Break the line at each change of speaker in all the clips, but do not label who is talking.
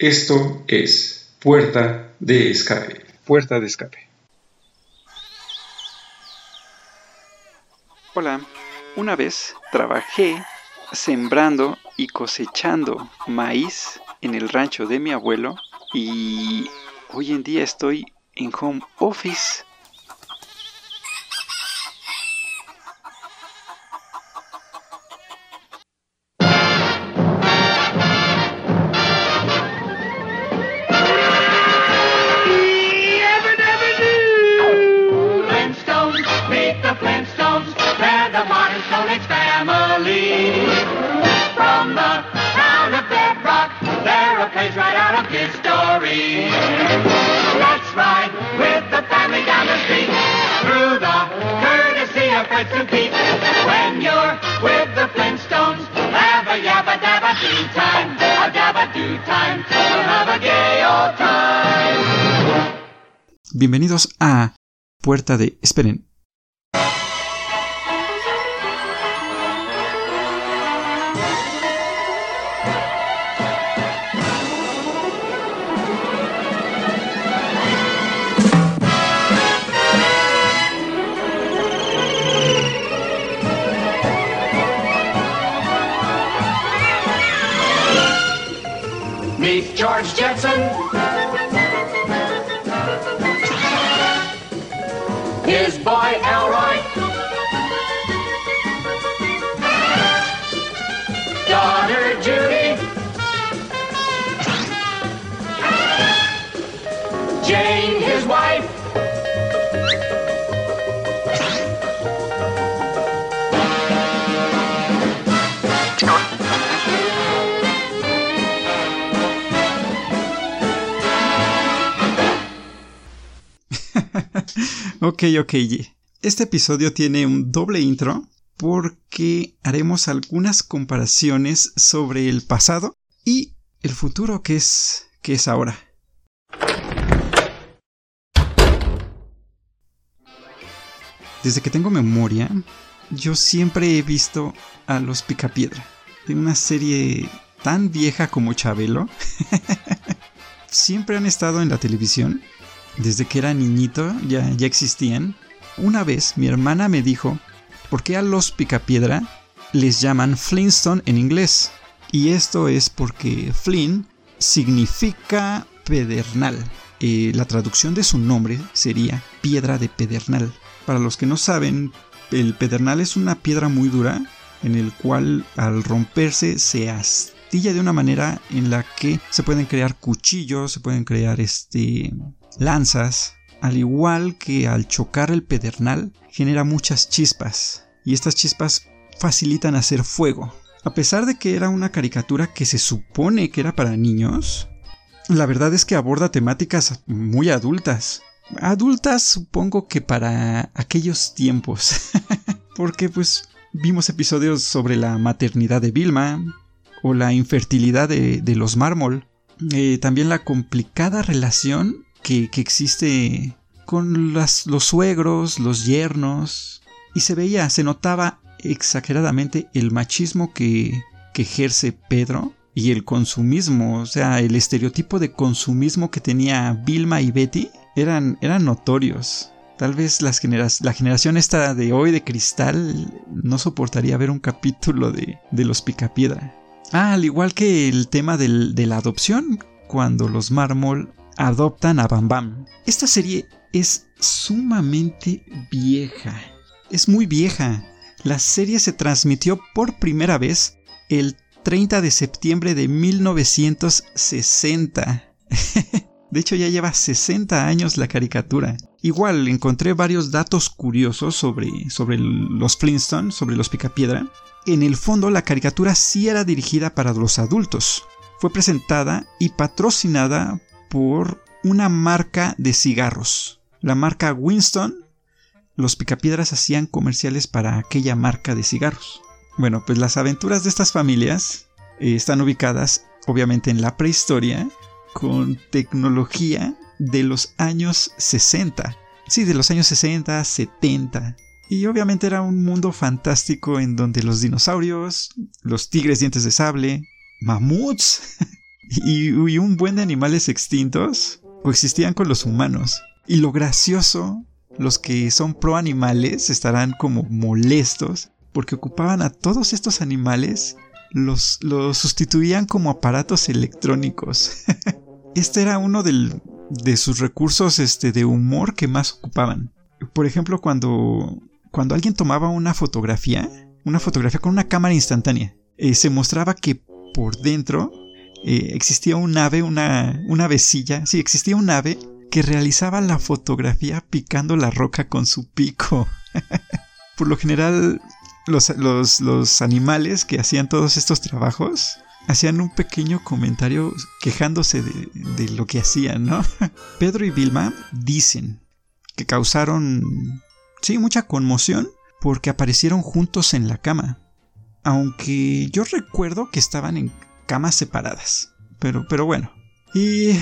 Esto es Puerta de Escape. Puerta de Escape.
Hola, una vez trabajé sembrando y cosechando maíz en el rancho de mi abuelo y hoy en día estoy en home office Bienvenidos a Puerta de... Esperen. Ok, ok. Este episodio tiene un doble intro porque haremos algunas comparaciones sobre el pasado y el futuro que es que es ahora. Desde que tengo memoria, yo siempre he visto a los Picapiedra. En una serie tan vieja como Chabelo. siempre han estado en la televisión desde que era niñito ya, ya existían. Una vez mi hermana me dijo, ¿por qué a los picapiedra les llaman Flintstone en inglés? Y esto es porque Flint significa pedernal. Eh, la traducción de su nombre sería piedra de pedernal. Para los que no saben, el pedernal es una piedra muy dura en el cual al romperse se astilla de una manera en la que se pueden crear cuchillos, se pueden crear este lanzas, al igual que al chocar el pedernal, genera muchas chispas, y estas chispas facilitan hacer fuego. A pesar de que era una caricatura que se supone que era para niños, la verdad es que aborda temáticas muy adultas. Adultas supongo que para aquellos tiempos. Porque pues vimos episodios sobre la maternidad de Vilma o la infertilidad de, los mármol. Eh, también la complicada relación que, existe con los suegros, los yernos, y se veía, se notaba exageradamente el machismo que, ejerce Pedro y el consumismo, o sea, el estereotipo de consumismo que tenía Vilma y Betty eran, eran notorios. Tal vez las la generación esta de hoy de cristal no soportaría ver un capítulo de, de los Picapiedra. Ah, al igual que el tema del, de la adopción, cuando los mármol adoptan a Bam Bam. Esta serie es sumamente vieja. Es muy vieja. La serie se transmitió por primera vez el 30 de septiembre de 1960. de hecho ya lleva 60 años la caricatura. Igual encontré varios datos curiosos sobre, sobre los Flintstones, sobre los Picapiedra. En el fondo la caricatura sí era dirigida para los adultos. Fue presentada y patrocinada por una marca de cigarros. La marca Winston. Los picapiedras hacían comerciales para aquella marca de cigarros. Bueno, pues las aventuras de estas familias eh, están ubicadas obviamente en la prehistoria con tecnología de los años 60. Sí, de los años 60, 70. Y obviamente era un mundo fantástico en donde los dinosaurios, los tigres dientes de sable, mamuts y, un buen de animales extintos coexistían con los humanos. Y lo gracioso, los que son pro animales estarán como molestos porque ocupaban a todos estos animales, los, los sustituían como aparatos electrónicos. este era uno de sus recursos este, de humor que más ocupaban. Por ejemplo, cuando, cuando alguien tomaba una fotografía, una fotografía con una cámara instantánea, eh, se mostraba que por dentro eh, existía un ave, una, una avecilla, sí, existía un ave que realizaba la fotografía picando la roca con su pico. por lo general, los, los, los animales que hacían todos estos trabajos hacían un pequeño comentario quejándose de, de, lo que hacían, ¿no? Pedro y Vilma dicen que causaron, sí, mucha conmoción porque aparecieron juntos en la cama. Aunque yo recuerdo que estaban en camas separadas. Pero, pero bueno. Y...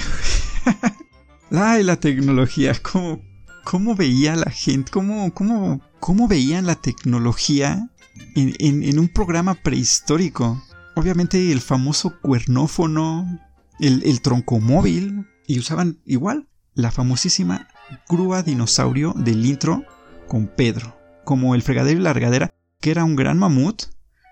Ay, la tecnología, ¿cómo, cómo veía la gente? ¿Cómo, cómo, cómo veían la tecnología en, en, en un programa prehistórico? Obviamente el famoso cuernófono, el, el troncomóvil, y usaban igual la famosísima grúa dinosaurio del intro con Pedro, como el fregadero y largadera, que era un gran mamut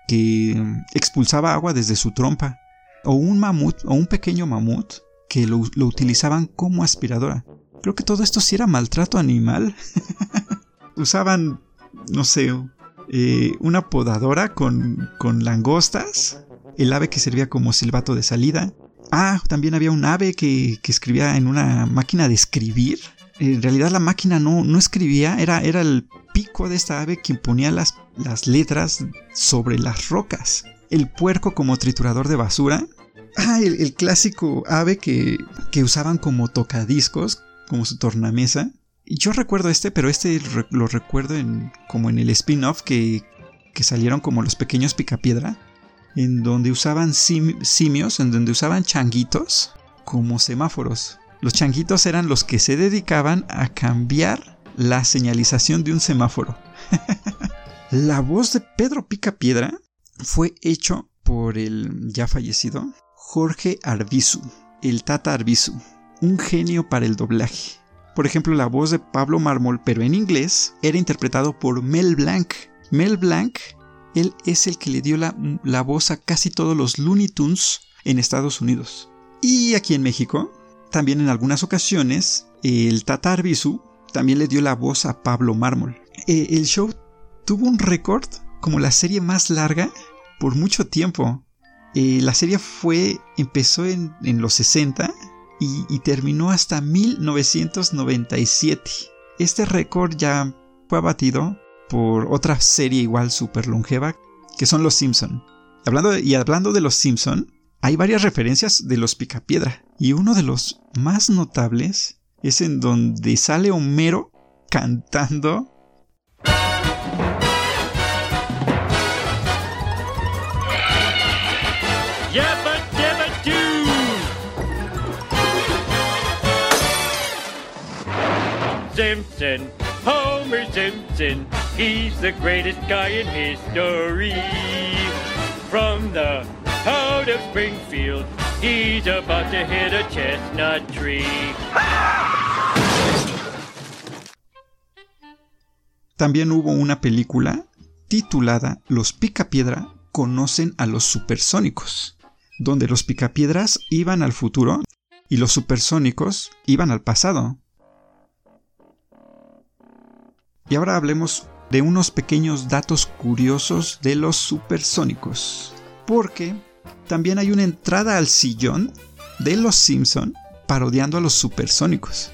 que expulsaba agua desde su trompa, o un mamut, o un pequeño mamut que lo, utilizaban como aspiradora. Creo que todo esto sí era maltrato animal. Usaban, no sé, eh, una podadora con, con langostas el ave que servía como silbato de salida. Ah, también había un ave que, que escribía en una máquina de escribir. En realidad la máquina no, no escribía, era, era el pico de esta ave quien ponía las, las letras sobre las rocas. El puerco como triturador de basura. Ah, el, clásico ave que, que usaban como tocadiscos, como su tornamesa. Yo recuerdo este, pero este lo recuerdo en, como en el spin-off que, que salieron como los pequeños picapiedra en donde usaban sim simios, en donde usaban changuitos como semáforos. Los changuitos eran los que se dedicaban a cambiar la señalización de un semáforo. la voz de Pedro Picapiedra fue hecho por el ya fallecido Jorge Arbizu, el Tata Arbizu, un genio para el doblaje. Por ejemplo, la voz de Pablo Mármol, pero en inglés, era interpretado por Mel Blanc. Mel Blanc él es el que le dio la, la, voz a casi todos los Looney Tunes en Estados Unidos. Y aquí en México, también en algunas ocasiones, el Tata Arbizu también le dio la voz a Pablo Mármol. Eh, el show tuvo un récord como la serie más larga por mucho tiempo. Eh, la serie fue, empezó en, en los 60 y, terminó hasta 1997. Este récord ya fue abatido por otra serie igual super longeva que son Los Simpson. Hablando y hablando de Los Simpson, hay varias referencias de los Picapiedra y uno de los más notables es en donde sale Homero cantando
Simpson, Homer Simpson, he's the greatest guy in history. From the out of Springfield, he's about to hit a chestnut tree.
También hubo una película titulada Los Picapiedra conocen a los supersónicos, donde los picapiedras iban al futuro y los supersónicos iban al pasado. Y ahora hablemos de unos pequeños datos curiosos de los supersónicos, porque también hay una entrada al sillón de los Simpson parodiando a los supersónicos.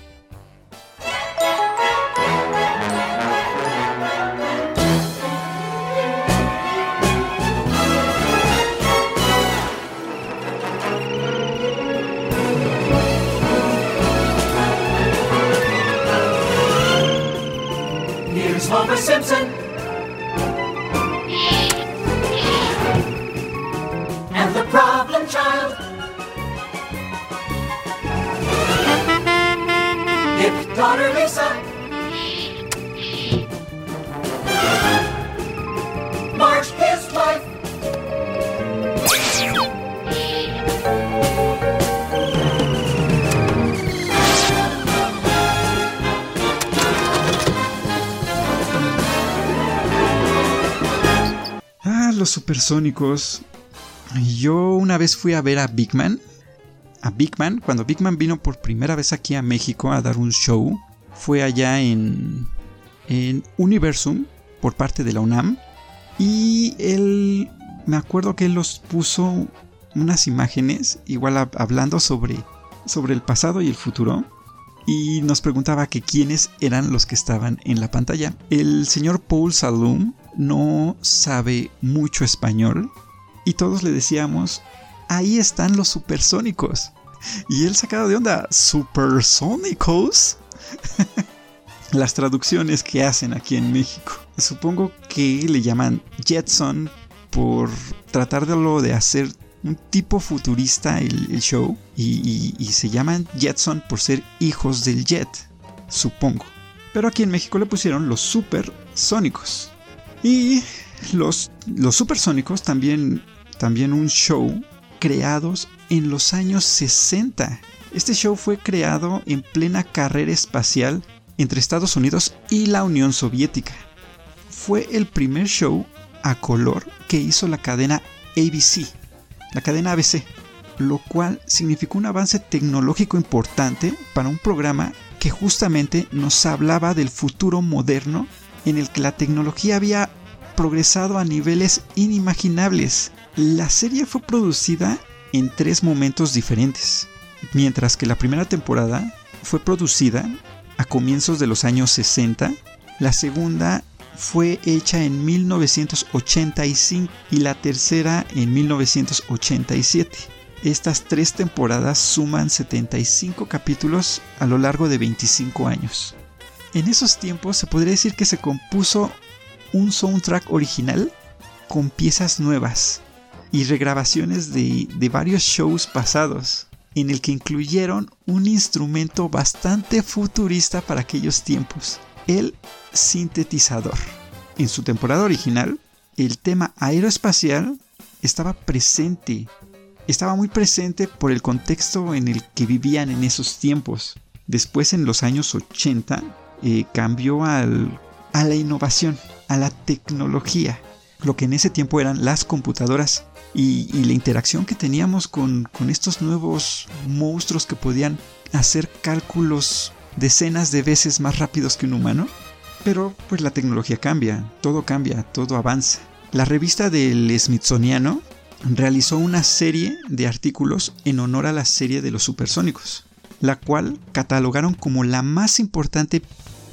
Homer Simpson. And the problem child. It's daughter Lisa.
Los supersónicos. Yo una vez fui a ver a Big Man. A Big Man, cuando Big Man vino por primera vez aquí a México a dar un show, fue allá en, en Universum por parte de la UNAM. Y él, me acuerdo que él los puso unas imágenes, igual hablando sobre, sobre el pasado y el futuro y nos preguntaba que quiénes eran los que estaban en la pantalla. El señor Paul Salum no sabe mucho español y todos le decíamos, ahí están los supersónicos. Y él sacado de onda, ¿supersónicos? Las traducciones que hacen aquí en México. Supongo que le llaman Jetson por tratar de hacer un tipo futurista el, show y, se llaman Jetson por ser hijos del jet, supongo. Pero aquí en México le pusieron los supersónicos. Y los, los supersónicos también, también un show creados en los años 60. Este show fue creado en plena carrera espacial entre Estados Unidos y la Unión Soviética. Fue el primer show a color que hizo la cadena ABC la cadena ABC, lo cual significó un avance tecnológico importante para un programa que justamente nos hablaba del futuro moderno en el que la tecnología había progresado a niveles inimaginables. La serie fue producida en tres momentos diferentes, mientras que la primera temporada fue producida a comienzos de los años 60, la segunda fue hecha en 1985 y la tercera en 1987. Estas tres temporadas suman 75 capítulos a lo largo de 25 años. En esos tiempos se podría decir que se compuso un soundtrack original con piezas nuevas y regrabaciones de, de varios shows pasados, en el que incluyeron un instrumento bastante futurista para aquellos tiempos el sintetizador. En su temporada original, el tema aeroespacial estaba presente, estaba muy presente por el contexto en el que vivían en esos tiempos. Después, en los años 80, eh, cambió al, a la innovación, a la tecnología, lo que en ese tiempo eran las computadoras y, y la interacción que teníamos con, con estos nuevos monstruos que podían hacer cálculos decenas de veces más rápidos que un humano. Pero pues la tecnología cambia, todo cambia, todo avanza. La revista del Smithsoniano realizó una serie de artículos en honor a la serie de los supersónicos, la cual catalogaron como la más importante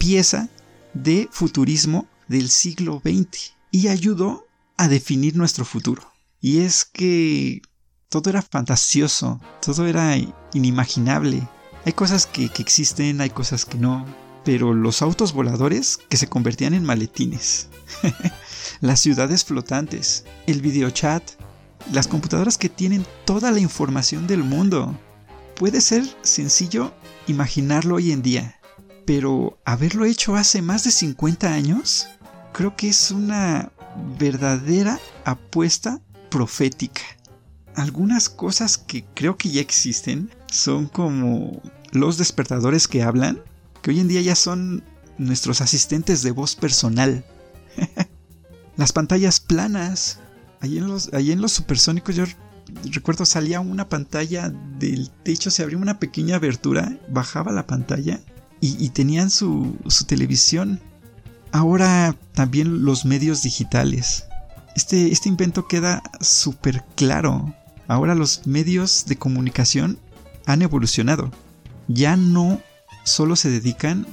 pieza de futurismo del siglo XX y ayudó a definir nuestro futuro. Y es que todo era fantasioso, todo era inimaginable, hay cosas que, existen, hay cosas que no, pero los autos voladores que se convertían en maletines, las ciudades flotantes, el videochat, las computadoras que tienen toda la información del mundo. Puede ser sencillo imaginarlo hoy en día, pero haberlo hecho hace más de 50 años, creo que es una verdadera apuesta profética. Algunas cosas que creo que ya existen son como los despertadores que hablan, que hoy en día ya son nuestros asistentes de voz personal. Las pantallas planas. Ahí en los, en los supersónicos yo recuerdo salía una pantalla del techo, se abría una pequeña abertura, bajaba la pantalla y, tenían su, televisión. Ahora también los medios digitales. Este, este invento queda súper claro. Ahora los medios de comunicación han evolucionado. Ya no solo se dedican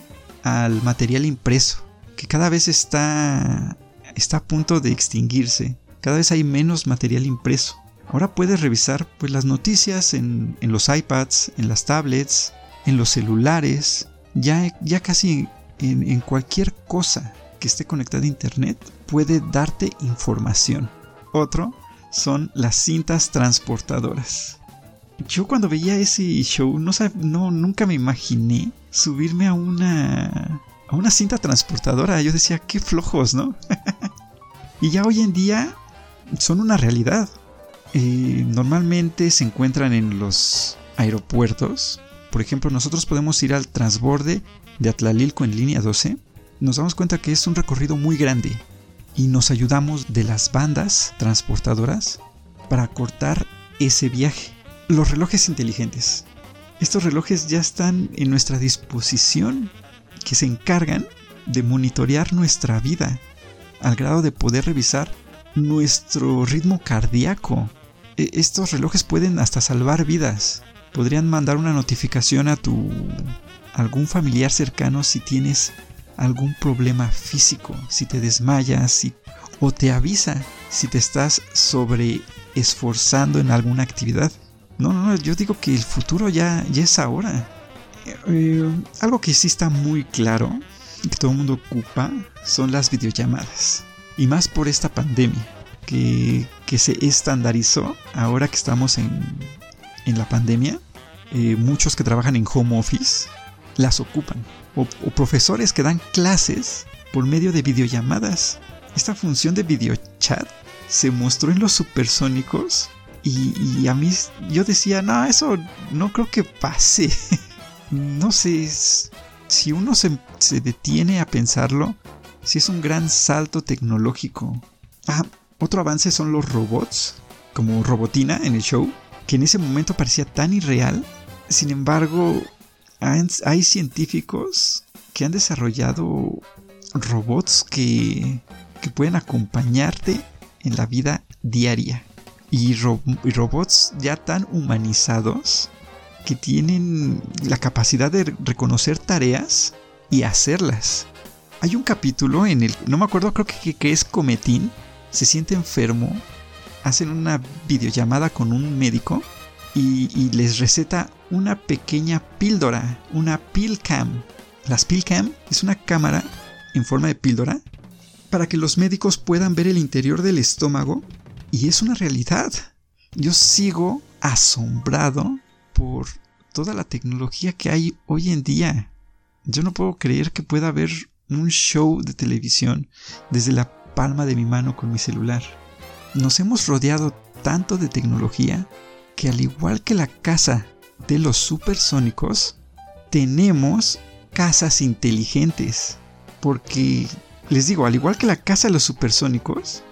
al material impreso, que cada vez está, está a punto de extinguirse. Cada vez hay menos material impreso. Ahora puedes revisar pues, las noticias en, los iPads, en las tablets, en los celulares, ya, ya casi en, cualquier cosa que esté conectada a Internet puede darte información. Otro son las cintas transportadoras. Yo cuando veía ese show no, no nunca me imaginé subirme a una a una cinta transportadora. Yo decía, qué flojos, ¿no? y ya hoy en día son una realidad. Eh, normalmente se encuentran en los aeropuertos. Por ejemplo, nosotros podemos ir al transborde de Atlalilco en línea 12. Nos damos cuenta que es un recorrido muy grande y nos ayudamos de las bandas transportadoras para cortar ese viaje. Los relojes inteligentes. Estos relojes ya están en nuestra disposición, que se encargan de monitorear nuestra vida al grado de poder revisar nuestro ritmo cardíaco. E, estos relojes pueden hasta salvar vidas. Podrían mandar una notificación a tu algún familiar cercano si tienes algún problema físico, si te desmayas o te avisa si te estás sobre esforzando en alguna actividad. No, no, yo digo que el futuro ya, es ahora. Eh, algo que sí está muy claro, que todo el mundo ocupa, son las videollamadas. Y más por esta pandemia, que, se estandarizó ahora que estamos en, la pandemia. Muchos que trabajan en home office las ocupan. O, profesores que dan clases por medio de videollamadas. Esta función de videochat se mostró en los supersónicos y, a mí yo decía, no, eso no creo que pase. no sé, si uno se, se, detiene a pensarlo, si es un gran salto tecnológico. Ah, otro avance son los robots, como Robotina en el show, que en ese momento parecía tan irreal. Sin embargo, hay científicos que han desarrollado robots que, pueden acompañarte en la vida diaria. Y, robots ya tan humanizados que tienen la capacidad de reconocer tareas y hacerlas. Hay un capítulo en el, no me acuerdo, creo que, que es Cometín, se siente enfermo, hacen una videollamada con un médico y, les receta una pequeña píldora, una cam. Las cam es una cámara en forma de píldora para que los médicos puedan ver el interior del estómago y es una realidad. Yo sigo asombrado por toda la tecnología que hay hoy en día. Yo no puedo creer que pueda haber un show de televisión desde la palma de mi mano con mi celular. Nos hemos rodeado tanto de tecnología que al igual que la casa de los supersónicos, tenemos casas inteligentes. Porque, les digo, al igual que la casa de los supersónicos,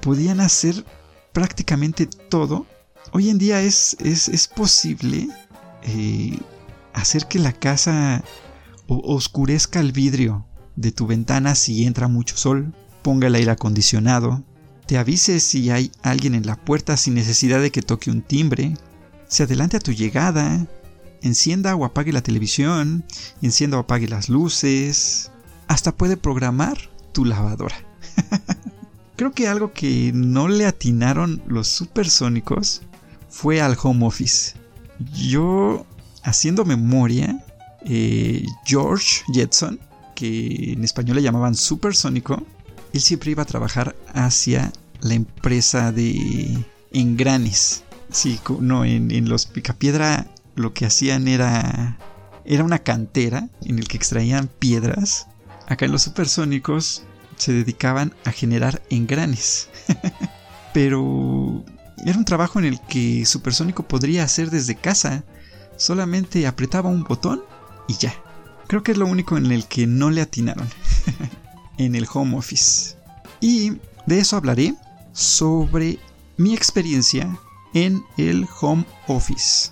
podían hacer prácticamente todo. Hoy en día es, es, posible eh, hacer que la casa oscurezca el vidrio de tu ventana si entra mucho sol, ponga el aire acondicionado, te avise si hay alguien en la puerta sin necesidad de que toque un timbre, se adelante a tu llegada, encienda o apague la televisión, encienda o apague las luces, hasta puede programar tu lavadora. Creo que algo que no le atinaron los supersónicos fue al home office. Yo, haciendo memoria, eh, George Jetson, que en español le llamaban supersónico, él siempre iba a trabajar hacia la empresa de engranes. Sí, no, en, los Picapiedra lo que hacían era. Era una cantera en el que extraían piedras. Acá en los supersónicos se dedicaban a generar engranes. Pero era un trabajo en el que Supersónico podría hacer desde casa. Solamente apretaba un botón y ya. Creo que es lo único en el que no le atinaron. en el home office. Y de eso hablaré sobre mi experiencia en el home office.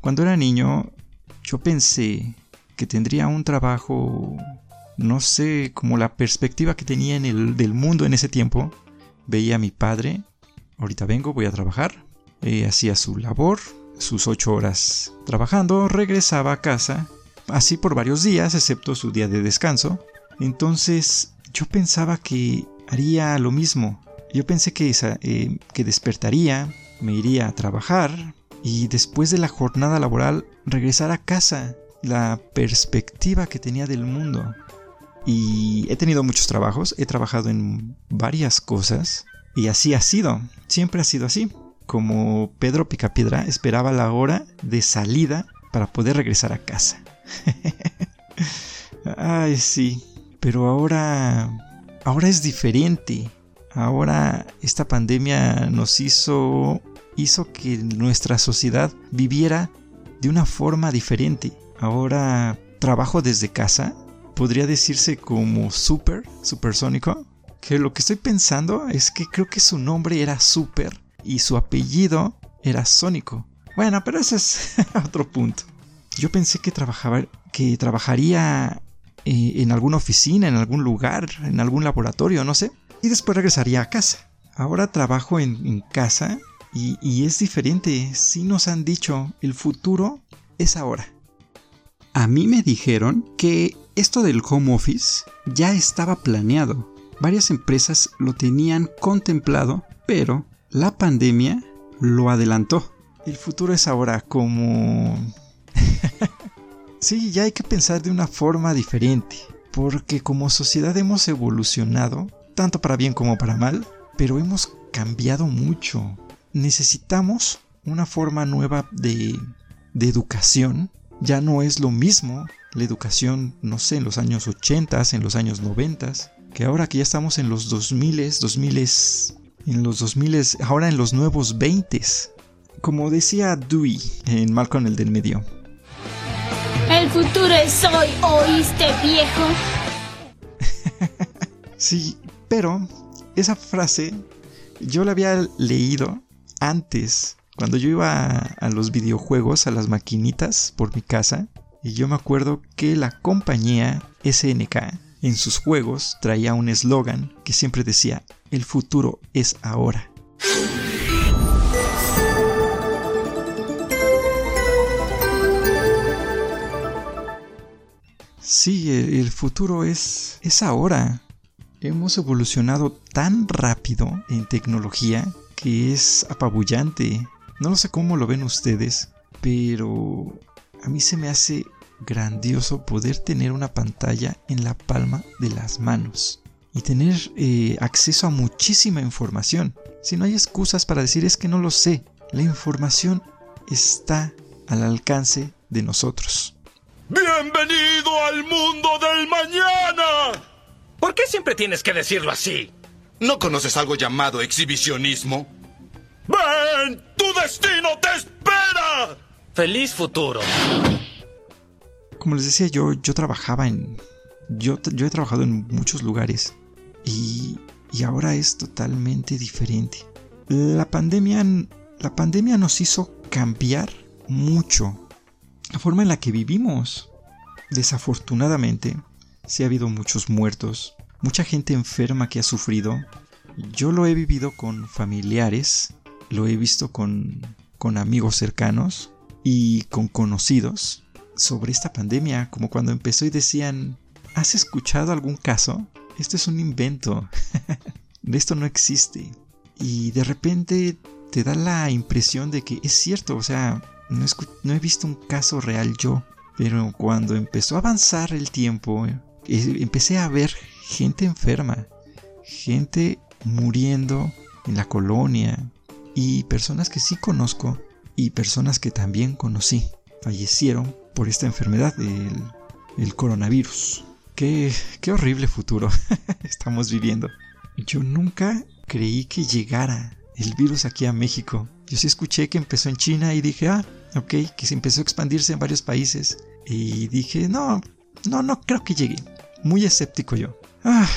Cuando era niño, yo pensé que tendría un trabajo, no sé, como la perspectiva que tenía en el, del mundo en ese tiempo. Veía a mi padre, ahorita vengo, voy a trabajar, eh, hacía su labor, sus ocho horas trabajando, regresaba a casa, así por varios días, excepto su día de descanso. Entonces yo pensaba que haría lo mismo. Yo pensé que, eh, que despertaría, me iría a trabajar y después de la jornada laboral regresar a casa. La perspectiva que tenía del mundo. Y he tenido muchos trabajos, he trabajado en varias cosas y así ha sido, siempre ha sido así. Como Pedro Picapiedra esperaba la hora de salida para poder regresar a casa. Ay, sí. Pero ahora. Ahora es diferente. Ahora esta pandemia nos hizo. hizo que nuestra sociedad viviera de una forma diferente. Ahora trabajo desde casa, podría decirse como super, supersónico. Que lo que estoy pensando es que creo que su nombre era Super y su apellido era Sónico. Bueno, pero ese es otro punto. Yo pensé que trabajaba, que trabajaría eh, en alguna oficina, en algún lugar, en algún laboratorio, no sé. Y después regresaría a casa. Ahora trabajo en, casa y, y es diferente. Sí nos han dicho, el futuro es ahora. A mí me dijeron que esto del home office ya estaba planeado. Varias empresas lo tenían contemplado, pero la pandemia lo adelantó. El futuro es ahora como... sí, ya hay que pensar de una forma diferente, porque como sociedad hemos evolucionado, tanto para bien como para mal, pero hemos cambiado mucho. Necesitamos una forma nueva de, de educación ya no es lo mismo la educación, no sé, en los años 80, en los años 90, que ahora que ya estamos en los 2000, 2000, en los 2000, ahora en los nuevos 20. Como decía Dewey en Malcolm el del medio.
El futuro es hoy, ¿oíste viejo?
sí, pero esa frase yo la había leído antes cuando yo iba a, los videojuegos, a las maquinitas por mi casa, y yo me acuerdo que la compañía SNK en sus juegos traía un eslogan que siempre decía, el futuro es ahora. Sí, el, futuro es, es ahora. Hemos evolucionado tan rápido en tecnología que es apabullante. No lo sé cómo lo ven ustedes, pero a mí se me hace grandioso poder tener una pantalla en la palma de las manos y tener eh, acceso a muchísima información. Si no hay excusas para decir es que no lo sé, la información está al alcance de nosotros.
Bienvenido al mundo del mañana.
¿Por qué siempre tienes que decirlo así?
¿No conoces algo llamado exhibicionismo? ¡Ven! ¡Tu destino te espera!
¡Feliz futuro!
Como les decía, yo, yo trabajaba en. Yo, yo he trabajado en muchos lugares. Y, y ahora es totalmente diferente. La pandemia, la pandemia nos hizo cambiar mucho la forma en la que vivimos. Desafortunadamente, sí ha habido muchos muertos, mucha gente enferma que ha sufrido. Yo lo he vivido con familiares lo he visto con, con amigos cercanos y con conocidos sobre esta pandemia, como cuando empezó y decían, ¿has escuchado algún caso? Esto es un invento, esto no existe. Y de repente te da la impresión de que es cierto, o sea, no, he visto un caso real yo, pero cuando empezó a avanzar el tiempo, eh, empecé a ver gente enferma, gente muriendo en la colonia, y personas que sí conozco y personas que también conocí fallecieron por esta enfermedad del el coronavirus. Qué, qué horrible futuro estamos viviendo. Yo nunca creí que llegara el virus aquí a México. Yo sí escuché que empezó en China y dije, ah, ok, que se empezó a expandirse en varios países. Y dije, no, no, no creo que llegue. Muy escéptico yo. Ah,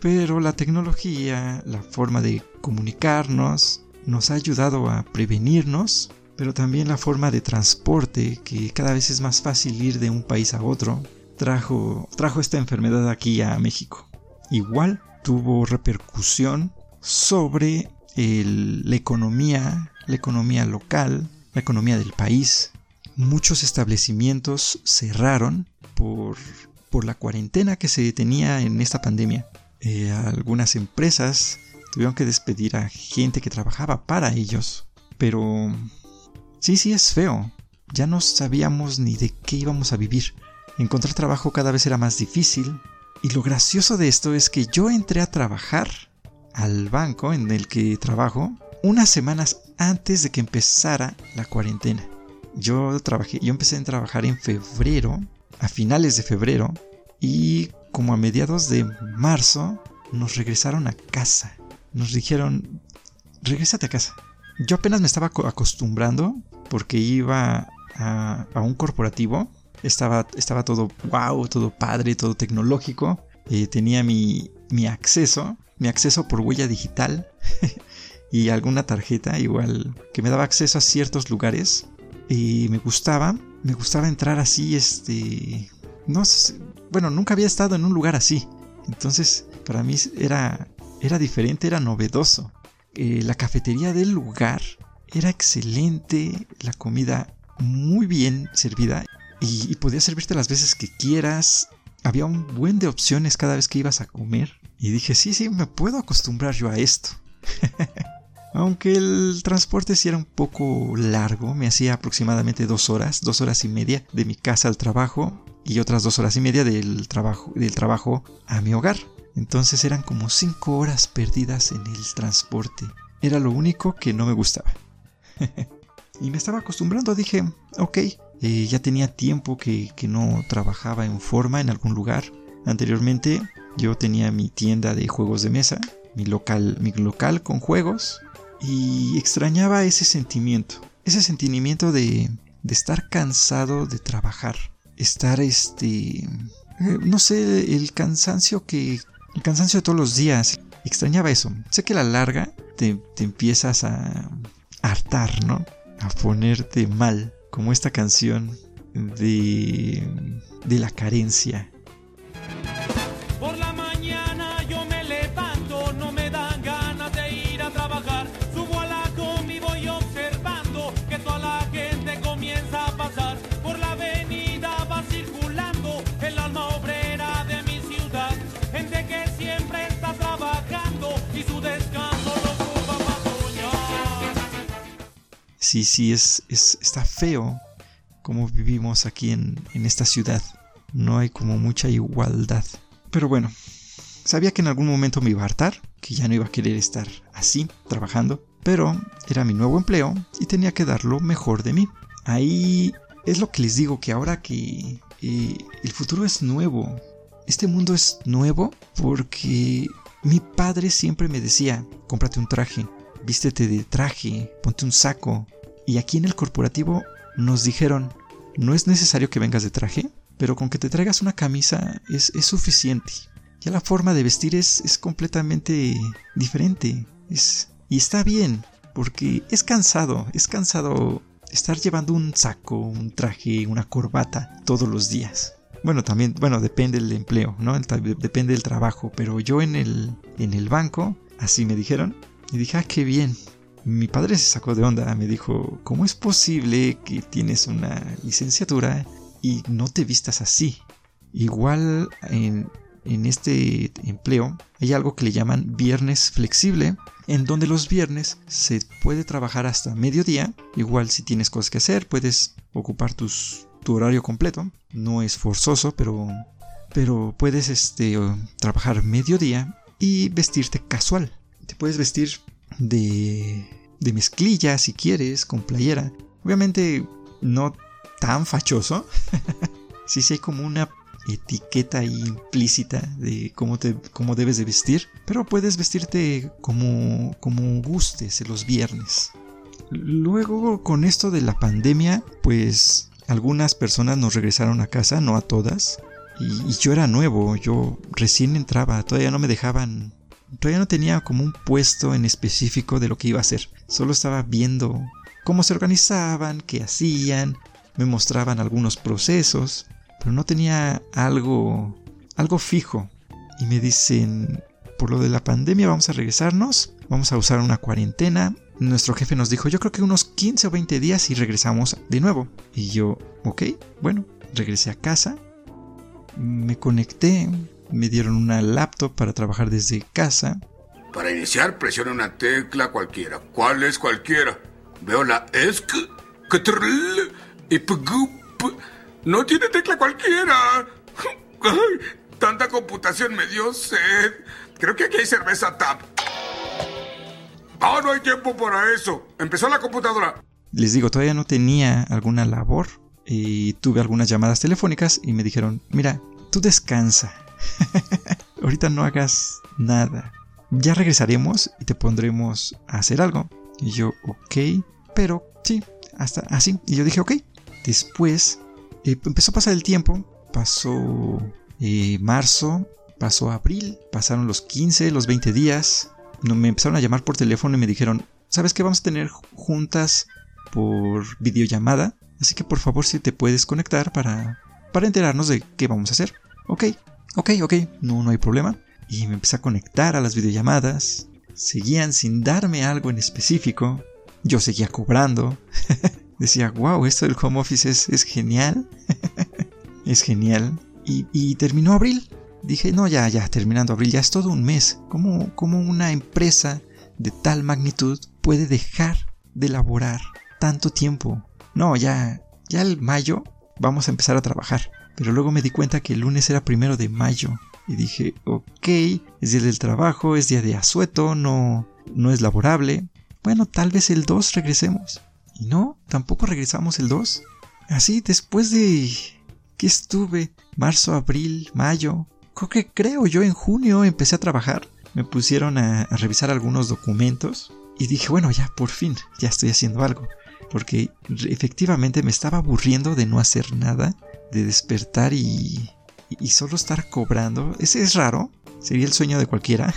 pero la tecnología, la forma de comunicarnos, nos ha ayudado a prevenirnos, pero también la forma de transporte, que cada vez es más fácil ir de un país a otro, trajo, trajo esta enfermedad aquí a México. Igual tuvo repercusión sobre la economía, la economía local, la economía del país. Muchos establecimientos cerraron por, por la cuarentena que se tenía en esta pandemia. Eh, algunas empresas Tuvieron que despedir a gente que trabajaba para ellos. Pero... Sí, sí, es feo. Ya no sabíamos ni de qué íbamos a vivir. Encontrar trabajo cada vez era más difícil. Y lo gracioso de esto es que yo entré a trabajar al banco en el que trabajo unas semanas antes de que empezara la cuarentena. Yo trabajé, yo empecé a trabajar en febrero, a finales de febrero, y como a mediados de marzo nos regresaron a casa nos dijeron, regrésate a casa. Yo apenas me estaba acostumbrando porque iba a, un corporativo. Estaba, estaba todo wow, todo padre, todo tecnológico. Eh, tenía mi, mi acceso, mi acceso por huella digital y alguna tarjeta igual que me daba acceso a ciertos lugares. Y me gustaba, me gustaba entrar así, este... No sé, bueno, nunca había estado en un lugar así. Entonces, para mí era, era diferente, era novedoso. Eh, la cafetería del lugar era excelente, la comida muy bien servida y, y podías servirte las veces que quieras. Había un buen de opciones cada vez que ibas a comer. Y dije, sí, sí, me puedo acostumbrar yo a esto. Aunque el transporte sí era un poco largo, me hacía aproximadamente dos horas, dos horas y media de mi casa al trabajo y otras dos horas y media del trabajo, del trabajo a mi hogar. Entonces eran como cinco horas perdidas en el transporte. Era lo único que no me gustaba. y me estaba acostumbrando, dije, ok, eh, ya tenía tiempo que, que no trabajaba en forma en algún lugar. Anteriormente yo tenía mi tienda de juegos de mesa, mi local, mi local con juegos y extrañaba ese sentimiento, ese sentimiento de, de estar cansado de trabajar, estar este, eh, no sé, el cansancio que, el cansancio de todos los días, extrañaba eso. Sé que a la larga te, te empiezas a hartar, ¿no? A ponerte mal, como esta canción de, de la carencia. Sí, sí, es, es, está feo como vivimos aquí en, en esta ciudad. No hay como mucha igualdad. Pero bueno, sabía que en algún momento me iba a hartar, que ya no iba a querer estar así, trabajando, pero era mi nuevo empleo y tenía que dar lo mejor de mí. Ahí es lo que les digo, que ahora que eh, el futuro es nuevo, este mundo es nuevo porque mi padre siempre me decía, cómprate un traje, vístete de traje, ponte un saco. Y aquí en el corporativo nos dijeron, no es necesario que vengas de traje, pero con que te traigas una camisa es, es suficiente. Ya la forma de vestir es, es completamente diferente. Es, y está bien, porque es cansado, es cansado estar llevando un saco, un traje, una corbata todos los días. Bueno, también, bueno, depende del empleo, ¿no? Depende del trabajo, pero yo en el, en el banco, así me dijeron, y dije, ah, qué bien. Mi padre se sacó de onda, me dijo, ¿cómo es posible que tienes una licenciatura y no te vistas así? Igual en, en este empleo hay algo que le llaman viernes flexible, en donde los viernes se puede trabajar hasta mediodía. Igual si tienes cosas que hacer, puedes ocupar tus, tu horario completo. No es forzoso, pero, pero puedes este, trabajar mediodía y vestirte casual. Te puedes vestir de, de mezclilla si quieres, con playera. Obviamente no tan fachoso. sí, sí hay como una etiqueta implícita de cómo, te, cómo debes de vestir, pero puedes vestirte como, como gustes los viernes. Luego, con esto de la pandemia, pues algunas personas nos regresaron a casa, no a todas, y, y yo era nuevo, yo recién entraba, todavía no me dejaban, todavía no tenía como un puesto en específico de lo que iba a hacer, solo estaba viendo cómo se organizaban, qué hacían, me mostraban algunos procesos, pero no tenía algo algo fijo y me dicen por lo de la pandemia vamos a regresarnos, vamos a usar una cuarentena. Nuestro jefe nos dijo, yo creo que unos 15 o 20 días y regresamos de nuevo. Y yo, ok, bueno, regresé a casa, me conecté, me dieron una laptop para trabajar desde casa.
Para iniciar, presiona una tecla cualquiera. ¿Cuál es cualquiera? Veo la ESC, y PGUP. No tiene tecla cualquiera. Ay, tanta computación me dio sed. Creo que aquí hay cerveza TAP. Ah, no hay tiempo para eso. Empezó la computadora.
Les digo, todavía no tenía alguna labor y tuve algunas llamadas telefónicas y me dijeron, mira, tú descansa. Ahorita no hagas nada. Ya regresaremos y te pondremos a hacer algo. Y yo, ok, pero sí, hasta así. Y yo dije, ok, Después eh, empezó a pasar el tiempo, pasó eh, marzo, pasó abril, pasaron los 15, los 20 días, me empezaron a llamar por teléfono y me dijeron, ¿sabes qué? Vamos a tener juntas por videollamada, así que por favor si te puedes conectar para, para enterarnos de qué vamos a hacer. Ok, ok, ok, no, no hay problema. Y me empecé a conectar a las videollamadas, seguían sin darme algo en específico, yo seguía cobrando. Decía, wow, esto del home office es, genial. es genial. Y, terminó abril. Dije, no, ya, ya, terminando abril, ya es todo un mes. ¿Cómo, ¿Cómo una empresa de tal magnitud puede dejar de elaborar tanto tiempo? No, ya, ya el mayo vamos a empezar a trabajar. Pero luego me di cuenta que el lunes era primero de mayo. Y dije, ok, es día del trabajo, es día de asueto, no, no es laborable. Bueno, tal vez el 2 regresemos. Y no, tampoco regresamos el 2. Así, después de que estuve marzo, abril, mayo, creo que creo yo en junio empecé a trabajar. Me pusieron a, revisar algunos documentos y dije, bueno, ya por fin, ya estoy haciendo algo. Porque efectivamente me estaba aburriendo de no hacer nada, de despertar y, y solo estar cobrando. Ese es raro, sería el sueño de cualquiera.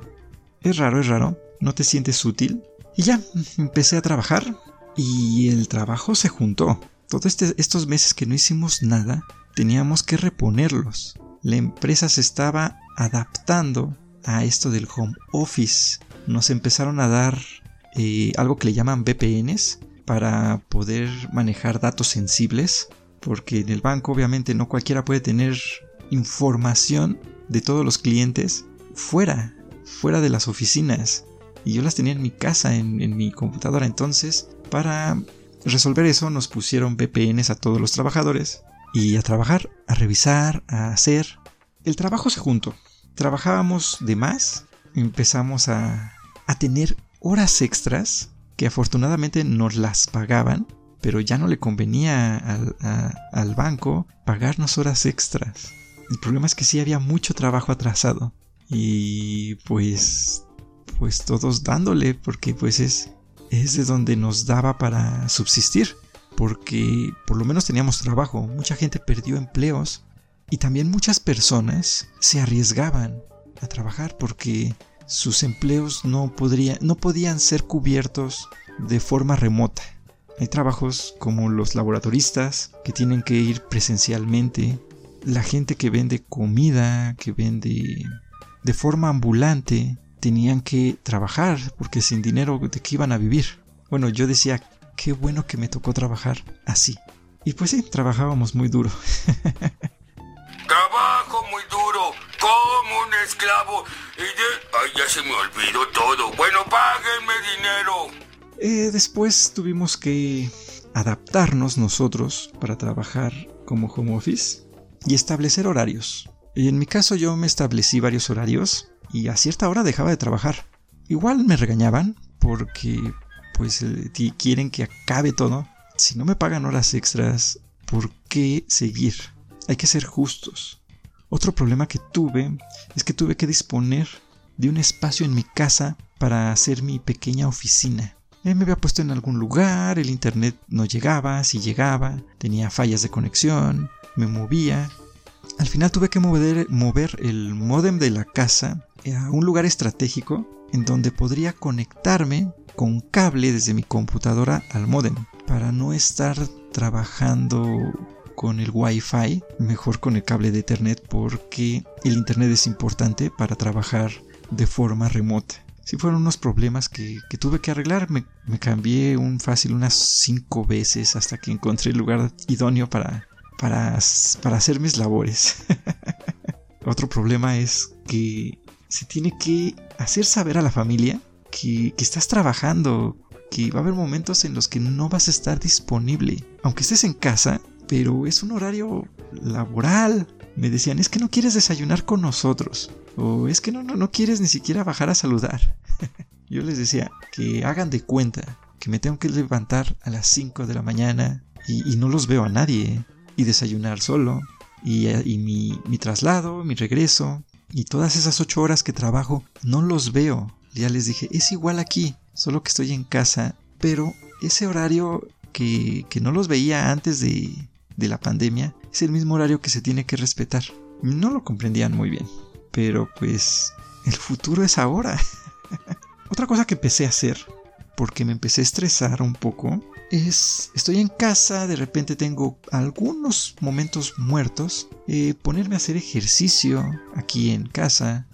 es raro, es raro, no te sientes útil. Y ya, empecé a trabajar y el trabajo se juntó. Todos este, estos meses que no hicimos nada, teníamos que reponerlos. La empresa se estaba adaptando a esto del home office. Nos empezaron a dar eh, algo que le llaman VPNs para poder manejar datos sensibles. Porque en el banco obviamente no cualquiera puede tener información de todos los clientes fuera, fuera de las oficinas y yo las tenía en mi casa, en, mi computadora. Entonces, para resolver eso, nos pusieron VPNs a todos los trabajadores y a trabajar, a revisar, a hacer. El trabajo se juntó. Trabajábamos de más, empezamos a, a tener horas extras que afortunadamente nos las pagaban, pero ya no le convenía al, al banco pagarnos horas extras. El problema es que sí había mucho trabajo atrasado. Y pues pues todos dándole, porque pues es, es de donde nos daba para subsistir, porque por lo menos teníamos trabajo, mucha gente perdió empleos y también muchas personas se arriesgaban a trabajar porque sus empleos no, no podían ser cubiertos de forma remota. Hay trabajos como los laboratoristas que tienen que ir presencialmente, la gente que vende comida, que vende de forma ambulante, tenían que trabajar porque sin dinero de qué iban a vivir. Bueno, yo decía, qué bueno que me tocó trabajar así. Y pues sí, trabajábamos muy duro.
Trabajo muy duro, como un esclavo. Y Ay, ya se me olvidó todo. Bueno, páguenme dinero.
Eh, después tuvimos que adaptarnos nosotros para trabajar como home office y establecer horarios. Y en mi caso yo me establecí varios horarios y a cierta hora dejaba de trabajar. Igual me regañaban porque pues eh, quieren que acabe todo. Si no me pagan horas extras, ¿por qué seguir? Hay que ser justos. Otro problema que tuve es que tuve que disponer de un espacio en mi casa para hacer mi pequeña oficina. Me había puesto en algún lugar, el internet no llegaba, si llegaba, tenía fallas de conexión, me movía. Al final tuve que mover, el modem de la casa a un lugar estratégico en donde podría conectarme con cable desde mi computadora al modem para no estar trabajando con el wifi mejor con el cable de ethernet porque el internet es importante para trabajar de forma remota si fueron unos problemas que, tuve que arreglar. Me, cambié un fácil unas cinco veces hasta que encontré el lugar idóneo para, para, para hacer mis labores. Otro problema es que se tiene que hacer saber a la familia que, estás trabajando, que va a haber momentos en los que no vas a estar disponible, aunque estés en casa, pero es un horario laboral. Me decían, es que no quieres desayunar con nosotros, o es que no, no, no quieres ni siquiera bajar a saludar. Yo les decía que hagan de cuenta que me tengo que levantar a las 5 de la mañana y, no los veo a nadie, y desayunar solo, y, y mi, mi traslado, mi regreso, y todas esas ocho horas que trabajo no los veo. Ya les dije, es igual aquí, solo que estoy en casa, pero ese horario que, que no los veía antes de, de la pandemia es el mismo horario que se tiene que respetar. No lo comprendían muy bien, pero pues el futuro es ahora. Otra cosa que empecé a hacer, porque me empecé a estresar un poco, es, estoy en casa, de repente tengo algunos momentos muertos, eh, ponerme a hacer ejercicio aquí en casa,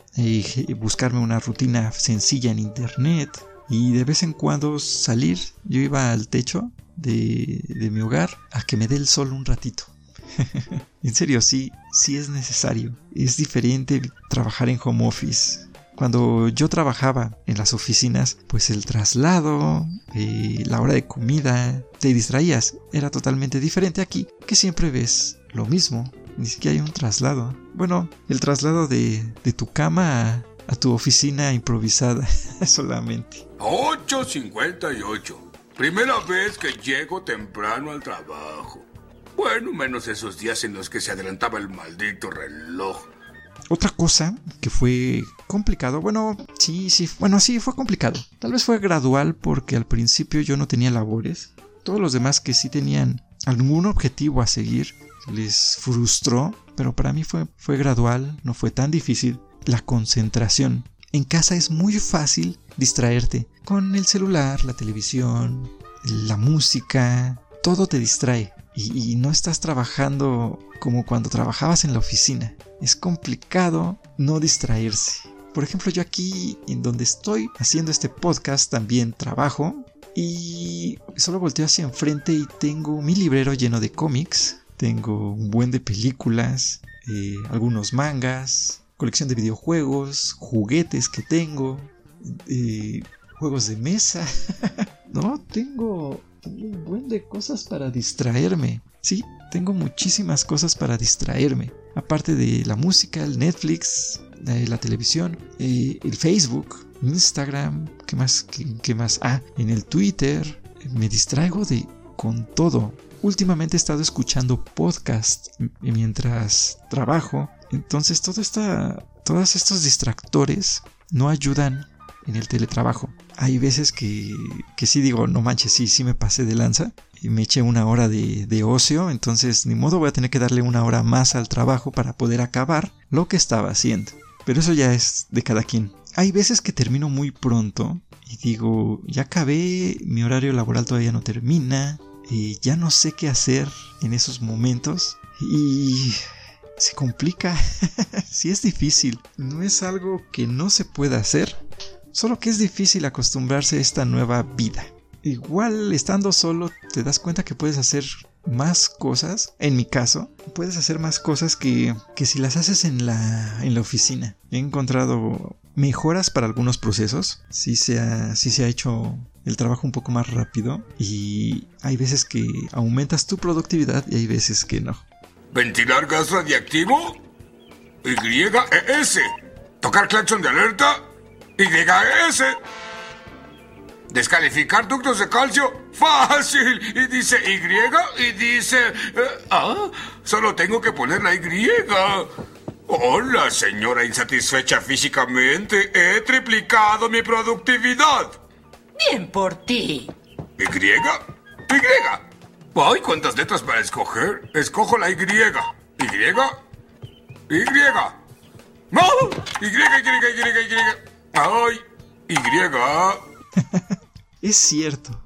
buscarme una rutina sencilla en internet y de vez en cuando salir. Yo iba al techo de mi hogar a que me dé el sol un ratito. en serio, sí, sí es necesario. Es diferente trabajar en home office. Cuando yo trabajaba en las oficinas, pues el traslado, eh, la hora de comida, te distraías. Era totalmente diferente aquí, que siempre ves lo mismo. Ni siquiera hay un traslado. Bueno, el traslado de, tu cama a, a tu oficina improvisada solamente.
8.58. Primera vez que llego temprano al trabajo. Bueno, menos esos días en los que se adelantaba el maldito reloj.
Otra cosa que fue complicado, bueno, sí, sí, bueno, sí, fue complicado. Tal vez fue gradual porque al principio yo no tenía labores. Todos los demás que sí tenían algún objetivo a seguir les frustró, pero para mí fue, fue gradual, no fue tan difícil. La concentración. En casa es muy fácil distraerte con el celular, la televisión, la música, todo te distrae y, no estás trabajando como cuando trabajabas en la oficina. Es complicado no distraerse. Por ejemplo, yo aquí en donde estoy haciendo este podcast también trabajo y solo volteo hacia enfrente y tengo mi librero lleno de cómics, tengo un buen de películas, eh, algunos mangas, colección de videojuegos, juguetes que tengo, eh, juegos de mesa. no, tengo un buen de cosas para distraerme. Sí, tengo muchísimas cosas para distraerme. Aparte de la música, el Netflix, eh, la televisión, eh, el Facebook, Instagram, ¿qué más? ¿Qué, ¿Qué, más? Ah, en el Twitter. Me distraigo de con todo. Últimamente he estado escuchando podcast mientras trabajo. Entonces todo esta, todos estos distractores no ayudan en el teletrabajo. Hay veces que, que sí digo, no manches, sí, sí me pasé de lanza y me eché una hora de, de, ocio, entonces ni modo voy a tener que darle una hora más al trabajo para poder acabar lo que estaba haciendo. Pero eso ya es de cada quien. Hay veces que termino muy pronto y digo, ya acabé, mi horario laboral todavía no termina, y ya no sé qué hacer en esos momentos y se complica. sí es difícil, no es algo que no se pueda hacer, Solo que es difícil acostumbrarse a esta nueva vida. Igual estando solo te das cuenta que puedes hacer más cosas, en mi caso, puedes hacer más cosas que, que si las haces en la, en la oficina. He encontrado mejoras para algunos procesos, sí se, ha, se ha hecho el trabajo un poco más rápido y hay veces que aumentas tu productividad y hay veces que no.
¿Ventilar gas radiactivo? YES. ¿Tocar claxon de alerta? YS. Descalificar ductos de calcio. Fácil. Y dice Y y dice... Eh, ah, solo tengo que poner la Y. Hola, señora insatisfecha físicamente. He triplicado mi productividad.
Bien por ti.
¿Y? ¿Y? Ay, ¿cuántas letras para escoger? Escojo la Y. ¿Y? ¿Y? ¡No! Y, Y, Y, Y. ¡Ay! Y.
es cierto.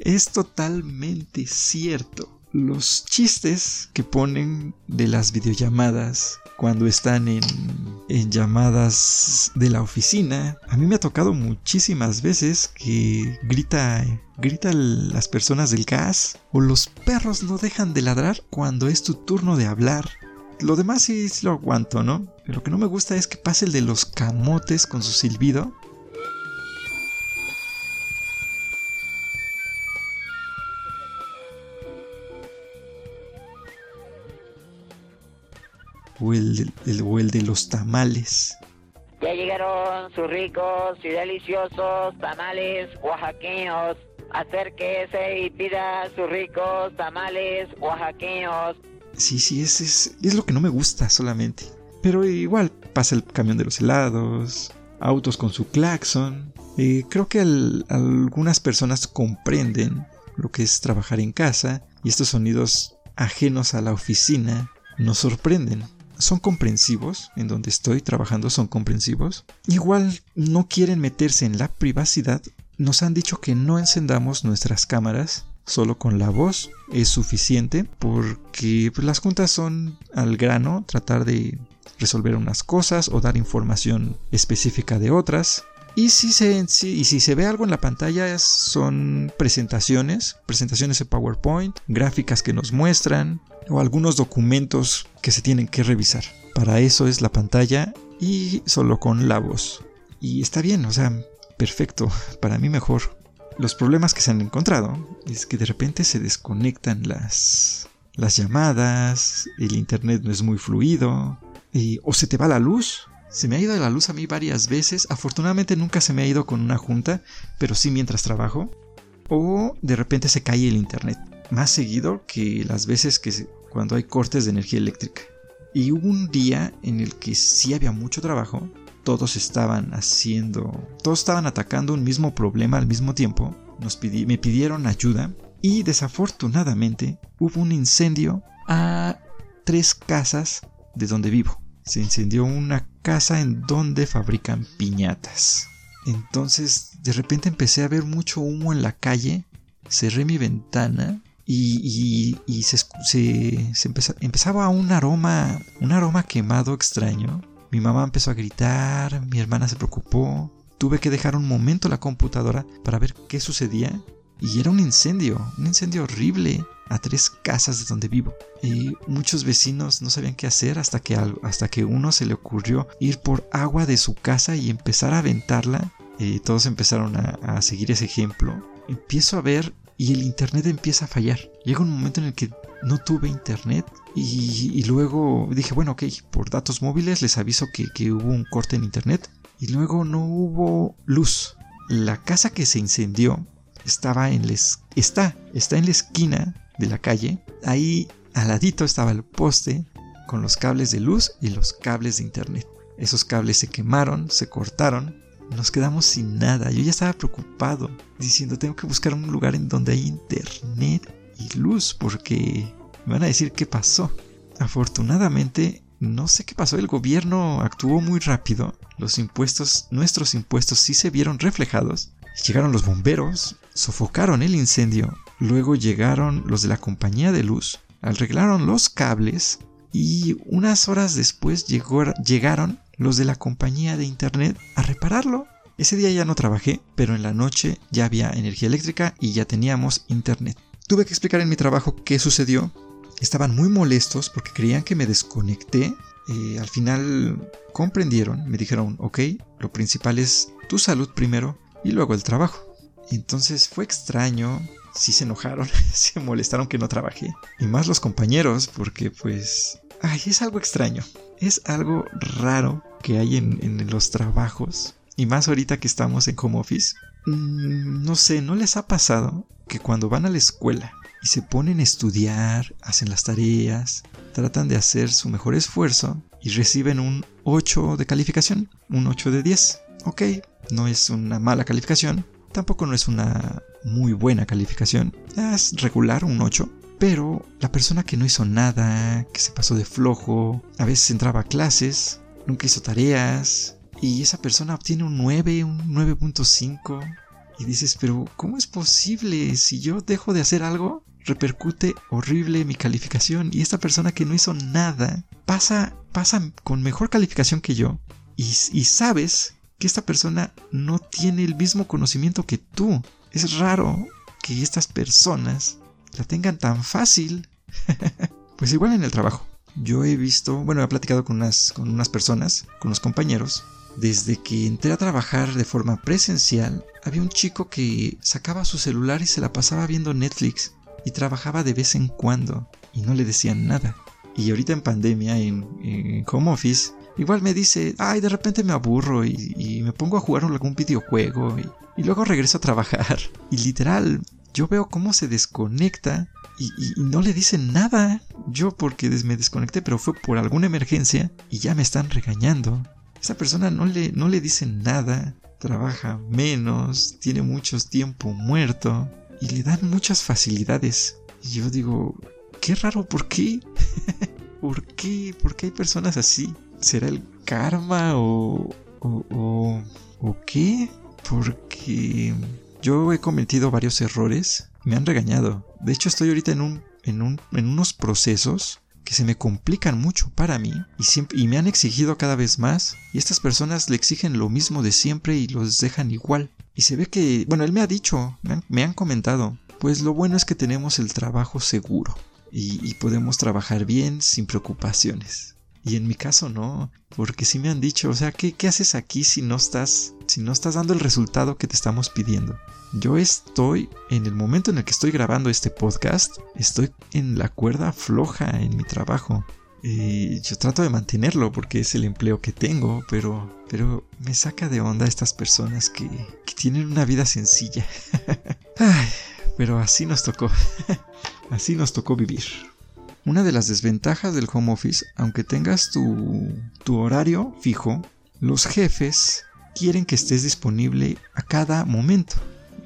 Es totalmente cierto. Los chistes que ponen de las videollamadas cuando están en, en, llamadas de la oficina. A mí me ha tocado muchísimas veces que grita, grita las personas del gas o los perros no dejan de ladrar cuando es tu turno de hablar. Lo demás sí, lo aguanto, ¿no? Pero lo que no me gusta es que pase el de los camotes con su silbido. O el, el, o el de los tamales.
Ya llegaron sus ricos y deliciosos tamales oaxaqueños. Acérquese y pida sus ricos tamales oaxaqueños.
Sí, sí, es, es, es lo que no me gusta solamente. Pero igual pasa el camión de los helados, autos con su claxon. Eh, creo que al, algunas personas comprenden lo que es trabajar en casa y estos sonidos ajenos a la oficina nos sorprenden. Son comprensivos, en donde estoy trabajando son comprensivos. Igual no quieren meterse en la privacidad. Nos han dicho que no encendamos nuestras cámaras solo con la voz es suficiente porque pues, las juntas son al grano, tratar de resolver unas cosas o dar información específica de otras. Y si, se, y si se ve algo en la pantalla son presentaciones, presentaciones de PowerPoint, gráficas que nos muestran o algunos documentos que se tienen que revisar. Para eso es la pantalla y solo con la voz. Y está bien, o sea, perfecto, para mí mejor. Los problemas que se han encontrado es que de repente se desconectan las, llamadas, el internet no es muy fluido, y, o se te va la luz. Se me ha ido la luz a mí varias veces. Afortunadamente nunca se me ha ido con una junta, pero sí mientras trabajo. O de repente se cae el internet. Más seguido que las veces que cuando hay cortes de energía eléctrica. Y hubo un día en el que sí había mucho trabajo todos estaban haciendo, todos estaban atacando un mismo problema al mismo tiempo, nos me pidieron ayuda y desafortunadamente hubo un incendio a tres casas de donde vivo. Se incendió una casa en donde fabrican piñatas. Entonces de repente empecé a ver mucho humo en la calle, cerré mi ventana y, se, empezaba un aroma, un aroma quemado extraño mi mamá empezó a gritar, mi hermana se preocupó. Tuve que dejar un momento la computadora para ver qué sucedía. Y era un incendio, un incendio horrible a tres casas de donde vivo. Y muchos vecinos no sabían qué hacer hasta que, hasta que uno se le ocurrió ir por agua de su casa y empezar a aventarla. Y todos empezaron a, a seguir ese ejemplo. Empiezo a ver y el internet empieza a fallar. Llega un momento en el que no tuve internet y, luego dije, bueno, ok, por datos móviles les aviso que, hubo un corte en internet y luego no hubo luz. La casa que se incendió estaba en está, está en la esquina de la calle. Ahí al ladito estaba el poste con los cables de luz y los cables de internet. Esos cables se quemaron, se cortaron, nos quedamos sin nada. Yo ya estaba preocupado, diciendo tengo que buscar un lugar en donde hay internet y luz porque me van a decir qué pasó. Afortunadamente, no sé qué pasó, el gobierno actuó muy rápido, los impuestos, nuestros impuestos sí se vieron reflejados. Llegaron los bomberos, sofocaron el incendio, luego llegaron los de la compañía de luz, arreglaron los cables y unas horas después llegaron los de la compañía de internet a repararlo. Ese día ya no trabajé, pero en la noche ya había energía eléctrica y ya teníamos internet. Tuve que explicar en mi trabajo qué sucedió. Estaban muy molestos porque creían que me desconecté. Eh, al final comprendieron, me dijeron, ok, lo principal es tu salud primero y luego el trabajo. Entonces fue extraño, sí se enojaron, se molestaron que no trabajé. Y más los compañeros porque pues... Ay, es algo extraño. Es algo raro que hay en, los trabajos. Y más ahorita que estamos en home office. Mm, no sé, ¿no les ha pasado que cuando van a la escuela y se ponen a estudiar, hacen las tareas, tratan de hacer su mejor esfuerzo y reciben un 8 de calificación, un 8 de 10? Ok, no es una mala calificación, tampoco no es una muy buena calificación, es regular, un 8. Pero la persona que no hizo nada, que se pasó de flojo, a veces entraba a clases, nunca hizo tareas, y esa persona obtiene un 9, un 9.5. Y dices, pero ¿cómo es posible? Si yo dejo de hacer algo, repercute horrible mi calificación. Y esta persona que no hizo nada pasa, pasa con mejor calificación que yo. Y, y sabes que esta persona no tiene el mismo conocimiento que tú. Es raro que estas personas la tengan tan fácil. pues igual en el trabajo. Yo he visto, bueno, he platicado con unas, con unas personas, con los compañeros, desde que entré a trabajar de forma presencial, había un chico que sacaba su celular y se la pasaba viendo Netflix y trabajaba de vez en cuando y no le decían nada. Y ahorita en pandemia, en, home office, igual me dice, ay, de repente me aburro y, me pongo a jugar algún videojuego y, y, luego regreso a trabajar. Y literal, yo veo cómo se desconecta y, no le dicen nada. Yo porque me desconecté, pero fue por alguna emergencia y ya me están regañando. Esa persona no le, no le dice nada, trabaja menos, tiene mucho tiempo muerto. y le dan muchas facilidades. Y yo digo, qué raro, ¿por qué? ¿Por qué? ¿Por qué hay personas así? ¿Será el karma o, o, o, o qué? Porque yo he cometido varios errores. Me han regañado. De hecho, estoy ahorita en, un, en, un, en unos procesos que se me complican mucho para mí y, me han exigido cada vez más. Y estas personas le exigen lo mismo de siempre y los dejan igual. Y se ve que, bueno, él me ha dicho, me han, me han comentado, pues lo bueno es que tenemos el trabajo seguro y podemos trabajar bien sin preocupaciones. Y en mi caso no, porque sí me han dicho, o sea, ¿qué, ¿qué, haces aquí si no estás, si no estás dando el resultado que te estamos pidiendo? Yo estoy, en el momento en el que estoy grabando este podcast, estoy en la cuerda floja en mi trabajo. Y yo trato de mantenerlo porque es el empleo que tengo, pero, pero me saca de onda estas personas que, que tienen una vida sencilla. Ay, pero así nos tocó. así nos tocó vivir. Una de las desventajas del home office, aunque tengas tu, horario fijo, los jefes quieren que estés disponible a cada momento.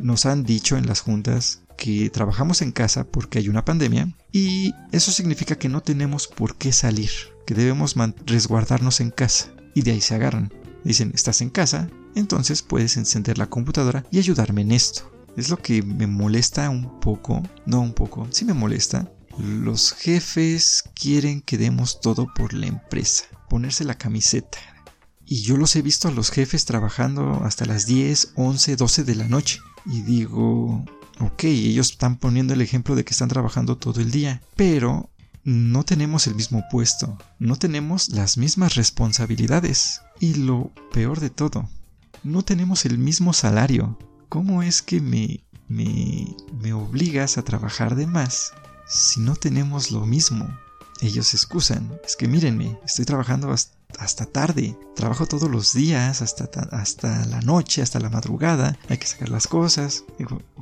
Nos han dicho en las juntas que trabajamos en casa porque hay una pandemia y eso significa que no tenemos por qué salir, que debemos resguardarnos en casa y de ahí se agarran. Dicen, estás en casa, entonces puedes encender la computadora y ayudarme en esto. Es lo que me molesta un poco, no un poco, sí me molesta, los jefes quieren que demos todo por la empresa, ponerse la camiseta. Y yo los he visto a los jefes trabajando hasta las 10, 11, 12 de la noche. Y digo, ok, ellos están poniendo el ejemplo de que están trabajando todo el día. Pero no tenemos el mismo puesto, no tenemos las mismas responsabilidades. Y lo peor de todo, no tenemos el mismo salario. ¿Cómo es que me, me, me obligas a trabajar de más si no tenemos lo mismo? Ellos se excusan. Es que mírenme, estoy trabajando hasta tarde. Trabajo todos los días, hasta, hasta la noche, hasta la madrugada. Hay que sacar las cosas.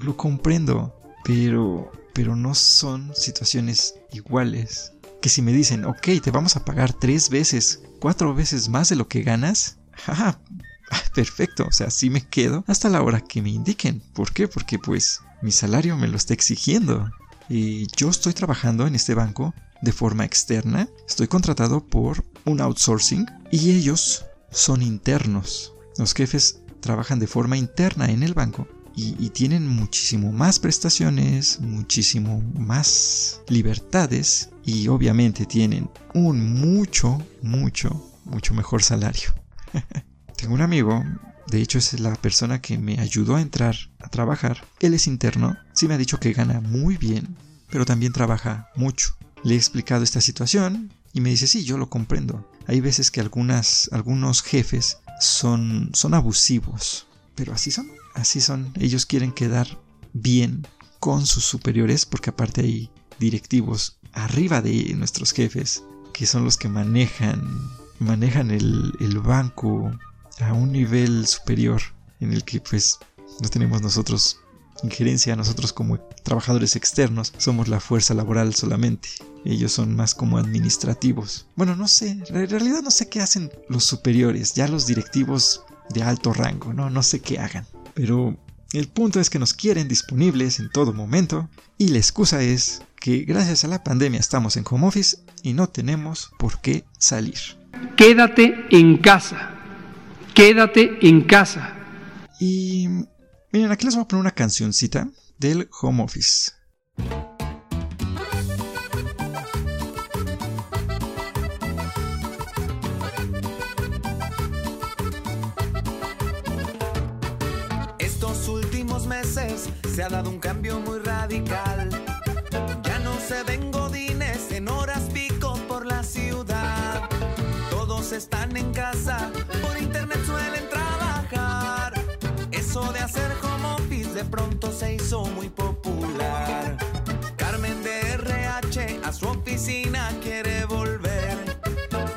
Lo comprendo. Pero, pero no son situaciones iguales. Que si me dicen, ok, te vamos a pagar tres veces, cuatro veces más de lo que ganas. Jaja, perfecto. O sea, sí me quedo hasta la hora que me indiquen. ¿Por qué? Porque pues mi salario me lo está exigiendo. Y yo estoy trabajando en este banco de forma externa, estoy contratado por un outsourcing y ellos son internos. Los jefes trabajan de forma interna en el banco y, y, tienen muchísimo más prestaciones, muchísimo más libertades y obviamente tienen un mucho, mucho, mucho mejor salario. Tengo un amigo, de hecho es la persona que me ayudó a entrar a trabajar. Él es interno, sí me ha dicho que gana muy bien, pero también trabaja mucho. Le he explicado esta situación y me dice, sí, yo lo comprendo. Hay veces que algunas, algunos jefes son, son abusivos, pero así son, así son. Ellos quieren quedar bien con sus superiores porque aparte hay directivos arriba de nuestros jefes que son los que manejan, manejan el, el banco a un nivel superior en el que pues no tenemos nosotros injerencia, nosotros como trabajadores externos somos la fuerza laboral solamente. Ellos son más como administrativos. Bueno, no sé, en realidad no sé qué hacen los superiores, ya los directivos de alto rango, no, no sé qué hagan. Pero el punto es que nos quieren disponibles en todo momento y la excusa es que gracias a la pandemia estamos en home office y no tenemos por qué salir.
Quédate en casa. Quédate en casa.
Y miren, aquí les voy a poner una cancioncita del home office.
Estos últimos meses se ha dado un cambio muy radical. Ya no se ven godines en horas pico por la ciudad. Todos están en casa, por. De hacer home office de pronto se hizo muy popular. Carmen de RH a su oficina quiere volver.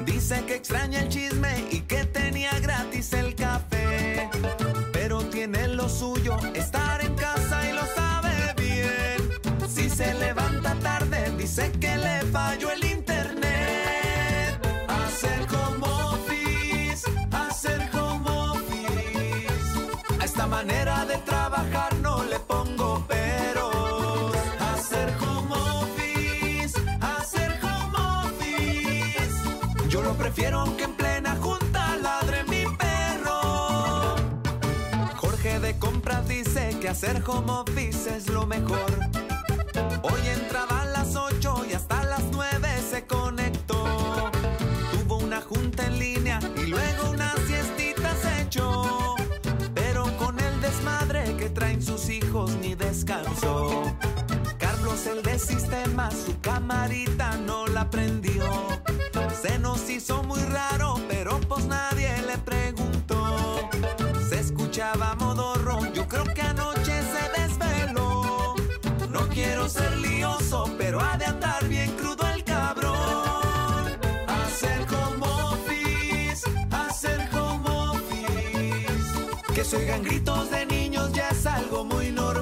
Dice que extraña el chisme y que tenía gratis el café. Pero tiene lo suyo, estar en casa y lo sabe bien. Si se levanta tarde, dice que le falló el internet. Quiero que en plena junta ladre mi perro. Jorge de compras dice que hacer home office es lo mejor. Hoy entraba a las 8 y hasta las 9 se conectó. Tuvo una junta en línea y luego una siestita se echó. Pero con el desmadre que traen sus hijos ni descansó. El de sistema, su camarita no la prendió. Se nos hizo muy raro, pero pues nadie le preguntó. Se escuchaba modorro, yo creo que anoche se desveló. No quiero ser lioso, pero ha de andar bien crudo el cabrón. Hacer home office, hacer home office. Que se oigan gritos de niños ya es algo muy normal.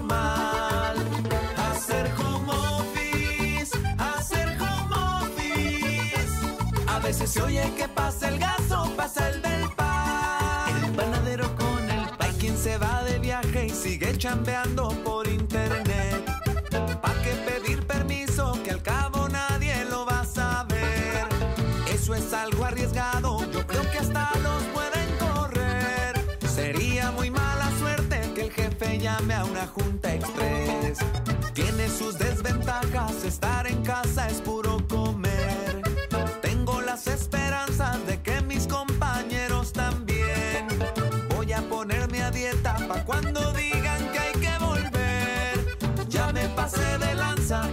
Veces se oye que pasa el gaso, pasa el del pan. El panadero con el pan. Quien se va de viaje y sigue chambeando por internet. ¿Pa' qué pedir permiso? Que al cabo nadie lo va a saber. Eso es algo arriesgado, yo creo que hasta los pueden correr. Sería muy mala suerte que el jefe llame a una junta express. Tiene sus desventajas, estar en casa es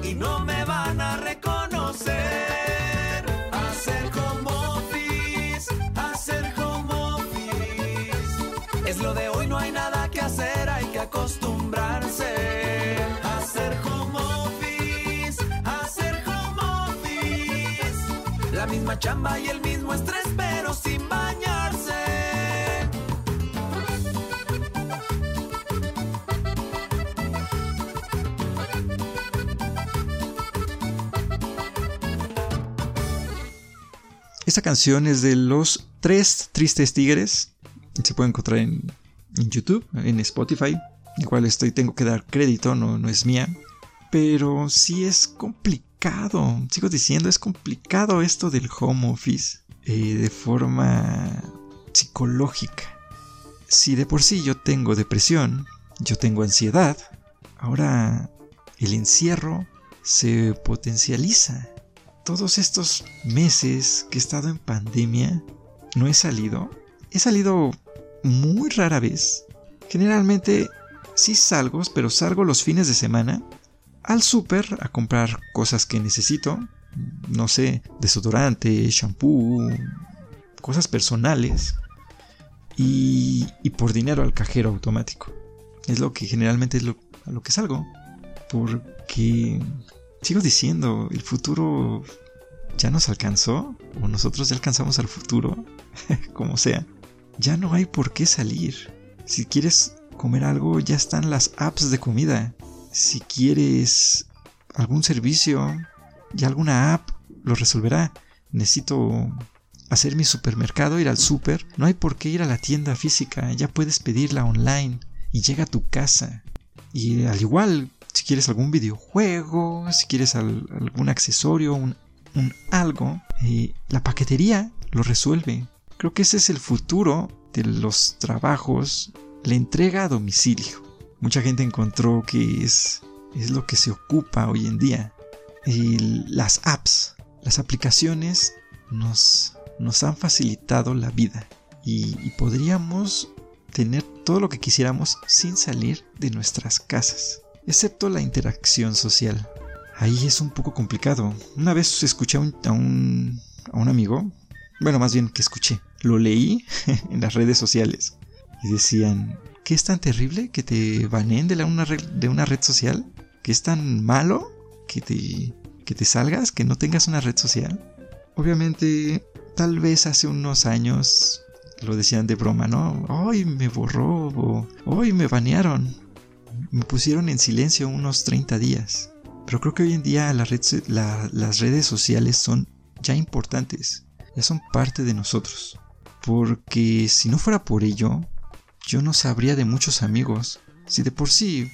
y no me van a reconocer. Hacer home office, hacer home office. Es lo de hoy, no hay nada que hacer, hay que acostumbrarse. Hacer home office, hacer home office. La misma chamba y el mismo estrés,
Esta canción es de los tres tristes tigres. Se puede encontrar en, YouTube, en Spotify. Igual estoy, tengo que dar crédito, no, no es mía. Pero sí es complicado. Sigo diciendo, es complicado esto del home office. eh, de forma psicológica. Si de por sí yo tengo depresión, yo tengo ansiedad, ahora el encierro se potencializa. Todos estos meses que he estado en pandemia, no he salido. He salido muy rara vez. Generalmente sí salgo, pero salgo los fines de semana al súper a comprar cosas que necesito. No sé, desodorante, shampoo, cosas personales. Y, y por dinero al cajero automático. Es lo que generalmente es lo, a lo que salgo. Porque sigo diciendo, el futuro ya nos alcanzó. O nosotros ya alcanzamos al futuro. como sea. Ya no hay por qué salir. Si quieres comer algo, ya están las apps de comida. Si quieres algún servicio, ya alguna app lo resolverá. Necesito hacer mi supermercado, ir al super. No hay por qué ir a la tienda física. Ya puedes pedirla online y llega a tu casa. Y al igual, si quieres algún videojuego, si quieres al- algún accesorio, un, algo, eh, la paquetería lo resuelve. Creo que ese es el futuro de los trabajos, la entrega a domicilio. Mucha gente encontró que es, es lo que se ocupa hoy en día. Y las apps, las aplicaciones nos, nos han facilitado la vida y podríamos tener todo lo que quisiéramos sin salir de nuestras casas, excepto la interacción social. Ahí es un poco complicado. Una vez escuché a un, a un, amigo, bueno, más bien que escuché, lo leí en las redes sociales y decían, ¿qué es tan terrible que te baneen de, una, red, de una red social? ¿Que es tan malo que te, que te salgas, que no tengas una red social? Obviamente, tal vez hace unos años lo decían de broma, ¿no? Hoy me borró o hoy me banearon. Me pusieron en silencio unos 30 días. Pero creo que hoy en día las redes sociales son ya importantes, ya son parte de nosotros. Porque si no fuera por ello, yo no sabría de muchos amigos. Si de por sí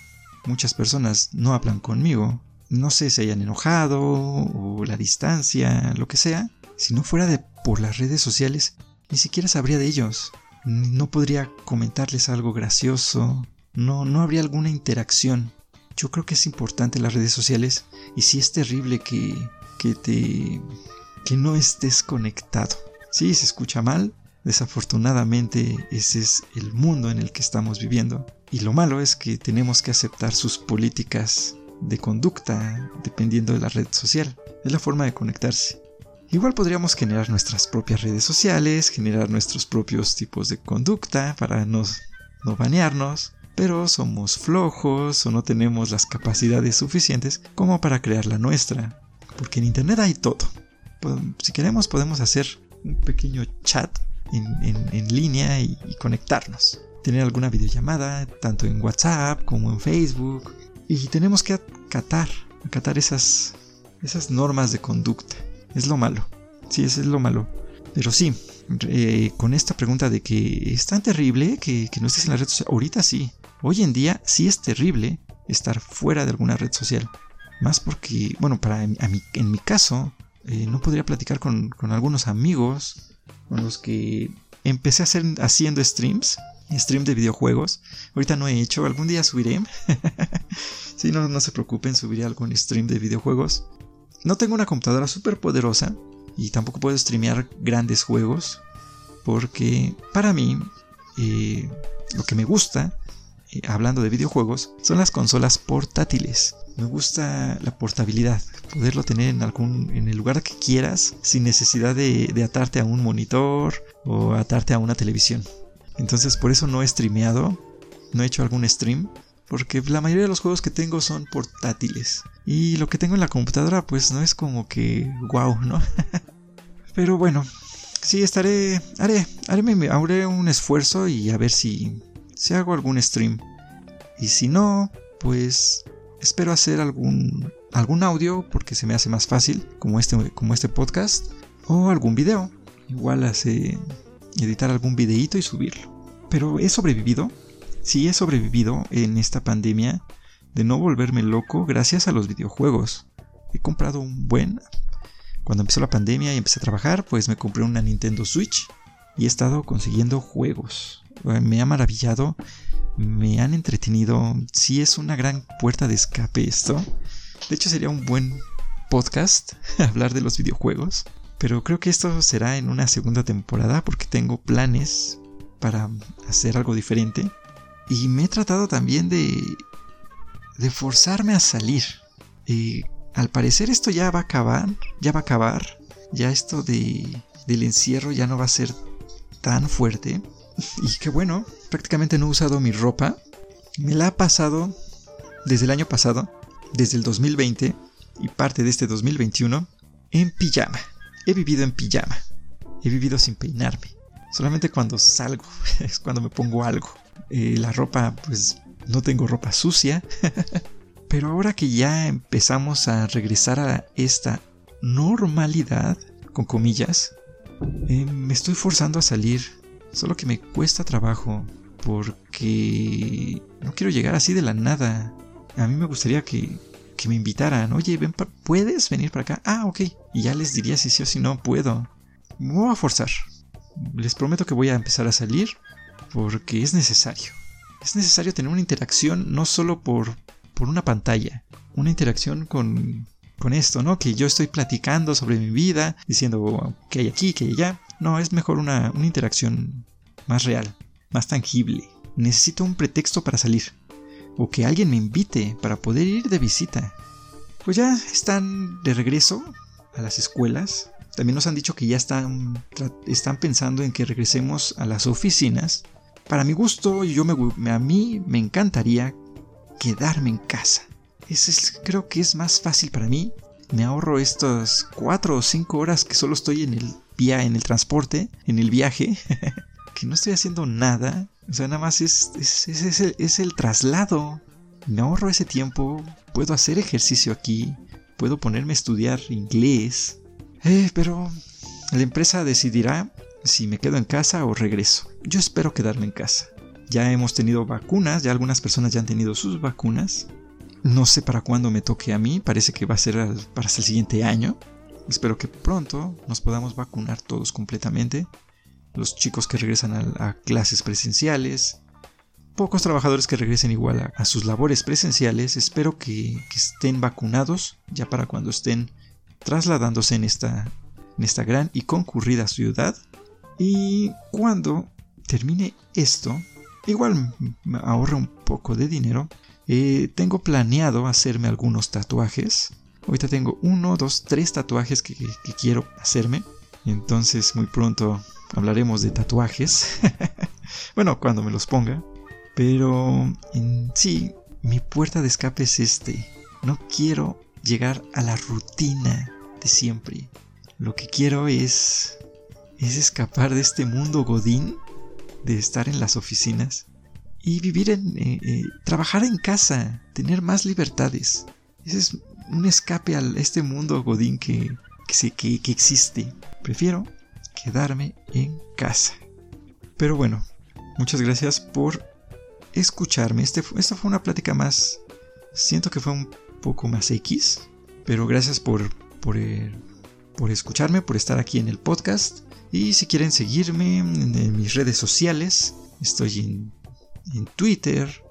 muchas personas no hablan conmigo, no sé si hayan enojado o la distancia, lo que sea. Si no fuera por las redes sociales, ni siquiera sabría de ellos. No podría comentarles algo gracioso. No, no habría alguna interacción. Yo creo que es importante las redes sociales y sí es terrible que, que te que no estés conectado. Sí, se escucha mal. Desafortunadamente ese es el mundo en el que estamos viviendo. Y lo malo es que tenemos que aceptar sus políticas de conducta dependiendo de la red social. Es la forma de conectarse. Igual podríamos generar nuestras propias redes sociales, generar nuestros propios tipos de conducta para no, no banearnos, pero somos flojos o no tenemos las capacidades suficientes como para crear la nuestra. Porque en Internet hay todo. Si queremos podemos hacer un pequeño chat en, línea y, conectarnos. Tener alguna videollamada, tanto en WhatsApp como en Facebook. Y tenemos que acatar, acatar esas, esas normas de conducta. Es lo malo. Sí, eso es lo malo. Pero sí, eh, con esta pregunta de que es tan terrible que, no estés en la red social. Ahorita sí. Hoy en día sí es terrible estar fuera de alguna red social. Más porque, bueno, para en mi caso, eh, no podría platicar con, con, algunos amigos con los que empecé a hacer haciendo streams, stream de videojuegos. Ahorita no he hecho, algún día subiré. si no, no se preocupen, subiré algún stream de videojuegos. No tengo una computadora súper poderosa y tampoco puedo streamear grandes juegos porque para mí eh, lo que me gusta, hablando de videojuegos, son las consolas portátiles. Me gusta la portabilidad, poderlo tener en algún en el lugar que quieras sin necesidad de, de atarte a un monitor o atarte a una televisión. Entonces por eso no he streameado, no he hecho algún stream porque la mayoría de los juegos que tengo son portátiles. Y lo que tengo en la computadora pues no es como que wow, ¿no? Pero bueno, sí estaré, haré, haré, haré un esfuerzo y a ver si, si hago algún stream. Y si no, pues espero hacer algún, algún audio porque se me hace más fácil, como este, como este podcast, o algún video. Igual hace editar algún videíto y subirlo. Pero he sobrevivido sí he sobrevivido en esta pandemia de no volverme loco gracias a los videojuegos. He comprado un buen... Cuando empezó la pandemia y empecé a trabajar, pues me compré una Nintendo Switch y he estado consiguiendo juegos. Me ha maravillado, me han entretenido. Sí es una gran puerta de escape esto. De hecho sería un buen podcast hablar de los videojuegos. Pero creo que esto será en una segunda temporada porque tengo planes para hacer algo diferente. Y me he tratado también de, de forzarme a salir. Y al parecer esto ya va a acabar, ya va a acabar. Ya esto de, del encierro ya no va a ser tan fuerte. Y que bueno, prácticamente no he usado mi ropa. Me la ha pasado desde el año pasado, desde el 2020 y parte de este 2021, en pijama. He vivido en pijama. He vivido sin peinarme. Solamente cuando salgo es cuando me pongo algo. Eh, la ropa, pues no tengo ropa sucia. Pero ahora que ya empezamos a regresar a esta normalidad, con comillas, eh, me estoy forzando a salir. Solo que me cuesta trabajo porque no quiero llegar así de la nada. A mí me gustaría que, que me invitaran. Oye, ven ¿puedes venir para acá? Ah, ok. Y ya les diría si sí o si no puedo. Me voy a forzar. Les prometo que voy a empezar a salir porque es necesario. Es necesario tener una interacción no solo por, por una pantalla, una interacción con, con esto, ¿no? Que yo estoy platicando sobre mi vida, diciendo que hay aquí, que hay allá. No, es mejor una, una interacción más real, más tangible. Necesito un pretexto para salir. O que alguien me invite para poder ir de visita. Pues ya están de regreso a las escuelas. También nos han dicho que ya están, están pensando en que regresemos a las oficinas para mi gusto, yo me, a mí me encantaría quedarme en casa. es, creo que es más fácil para mí. Me ahorro estas cuatro o cinco horas que solo estoy en el en el transporte, en el viaje, que no estoy haciendo nada. O sea, nada más es, es, el, es el traslado. Me ahorro ese tiempo, puedo hacer ejercicio aquí, puedo ponerme a estudiar inglés. Eh, pero la empresa decidirá si me quedo en casa o regreso. Yo espero quedarme en casa. Ya hemos tenido vacunas, ya algunas personas ya han tenido sus vacunas. No sé para cuándo me toque a mí, parece que va a ser para el siguiente año. Espero que pronto nos podamos vacunar todos completamente. Los chicos que regresan a, clases presenciales, pocos trabajadores que regresen igual a, sus labores presenciales, espero que, estén vacunados ya para cuando estén trasladándose en esta, en esta gran y concurrida ciudad. Y cuando termine esto, igual me ahorro un poco de dinero. Eh, tengo planeado hacerme algunos tatuajes. Ahorita tengo uno, dos, tres tatuajes que, quiero hacerme. Entonces muy pronto hablaremos de tatuajes. bueno, cuando me los ponga. Pero en sí, mi puerta de escape es este. No quiero llegar a la rutina de siempre. Lo que quiero es es escapar de este mundo godín, de estar en las oficinas y vivir en eh, eh, trabajar en casa, tener más libertades. Ese es un escape a este mundo godín que, que, existe. Prefiero quedarme en casa. Pero bueno, muchas gracias por escucharme. Este, esta fue una plática más. Siento que fue un poco más X. Pero gracias por, por, eh, por escucharme, por estar aquí en el podcast. Y si quieren seguirme en, mis redes sociales, estoy en, en Twitter.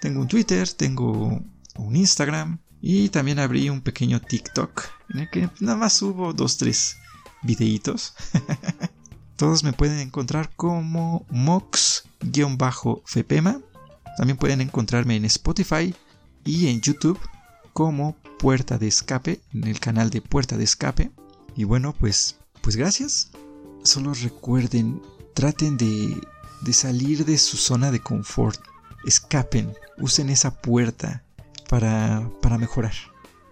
Tengo un Twitter, tengo un Instagram, y también abrí un pequeño TikTok en el que nada más subo dos, tres videitos. Todos me pueden encontrar como mox-fepema. También pueden encontrarme en Spotify y en YouTube como Puerta de Escape, en el canal de Puerta de Escape. Y bueno, pues, pues gracias. Solo recuerden, traten de, de salir de su zona de confort. Escapen, usen esa puerta para, para mejorar.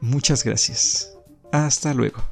Muchas gracias. Hasta luego.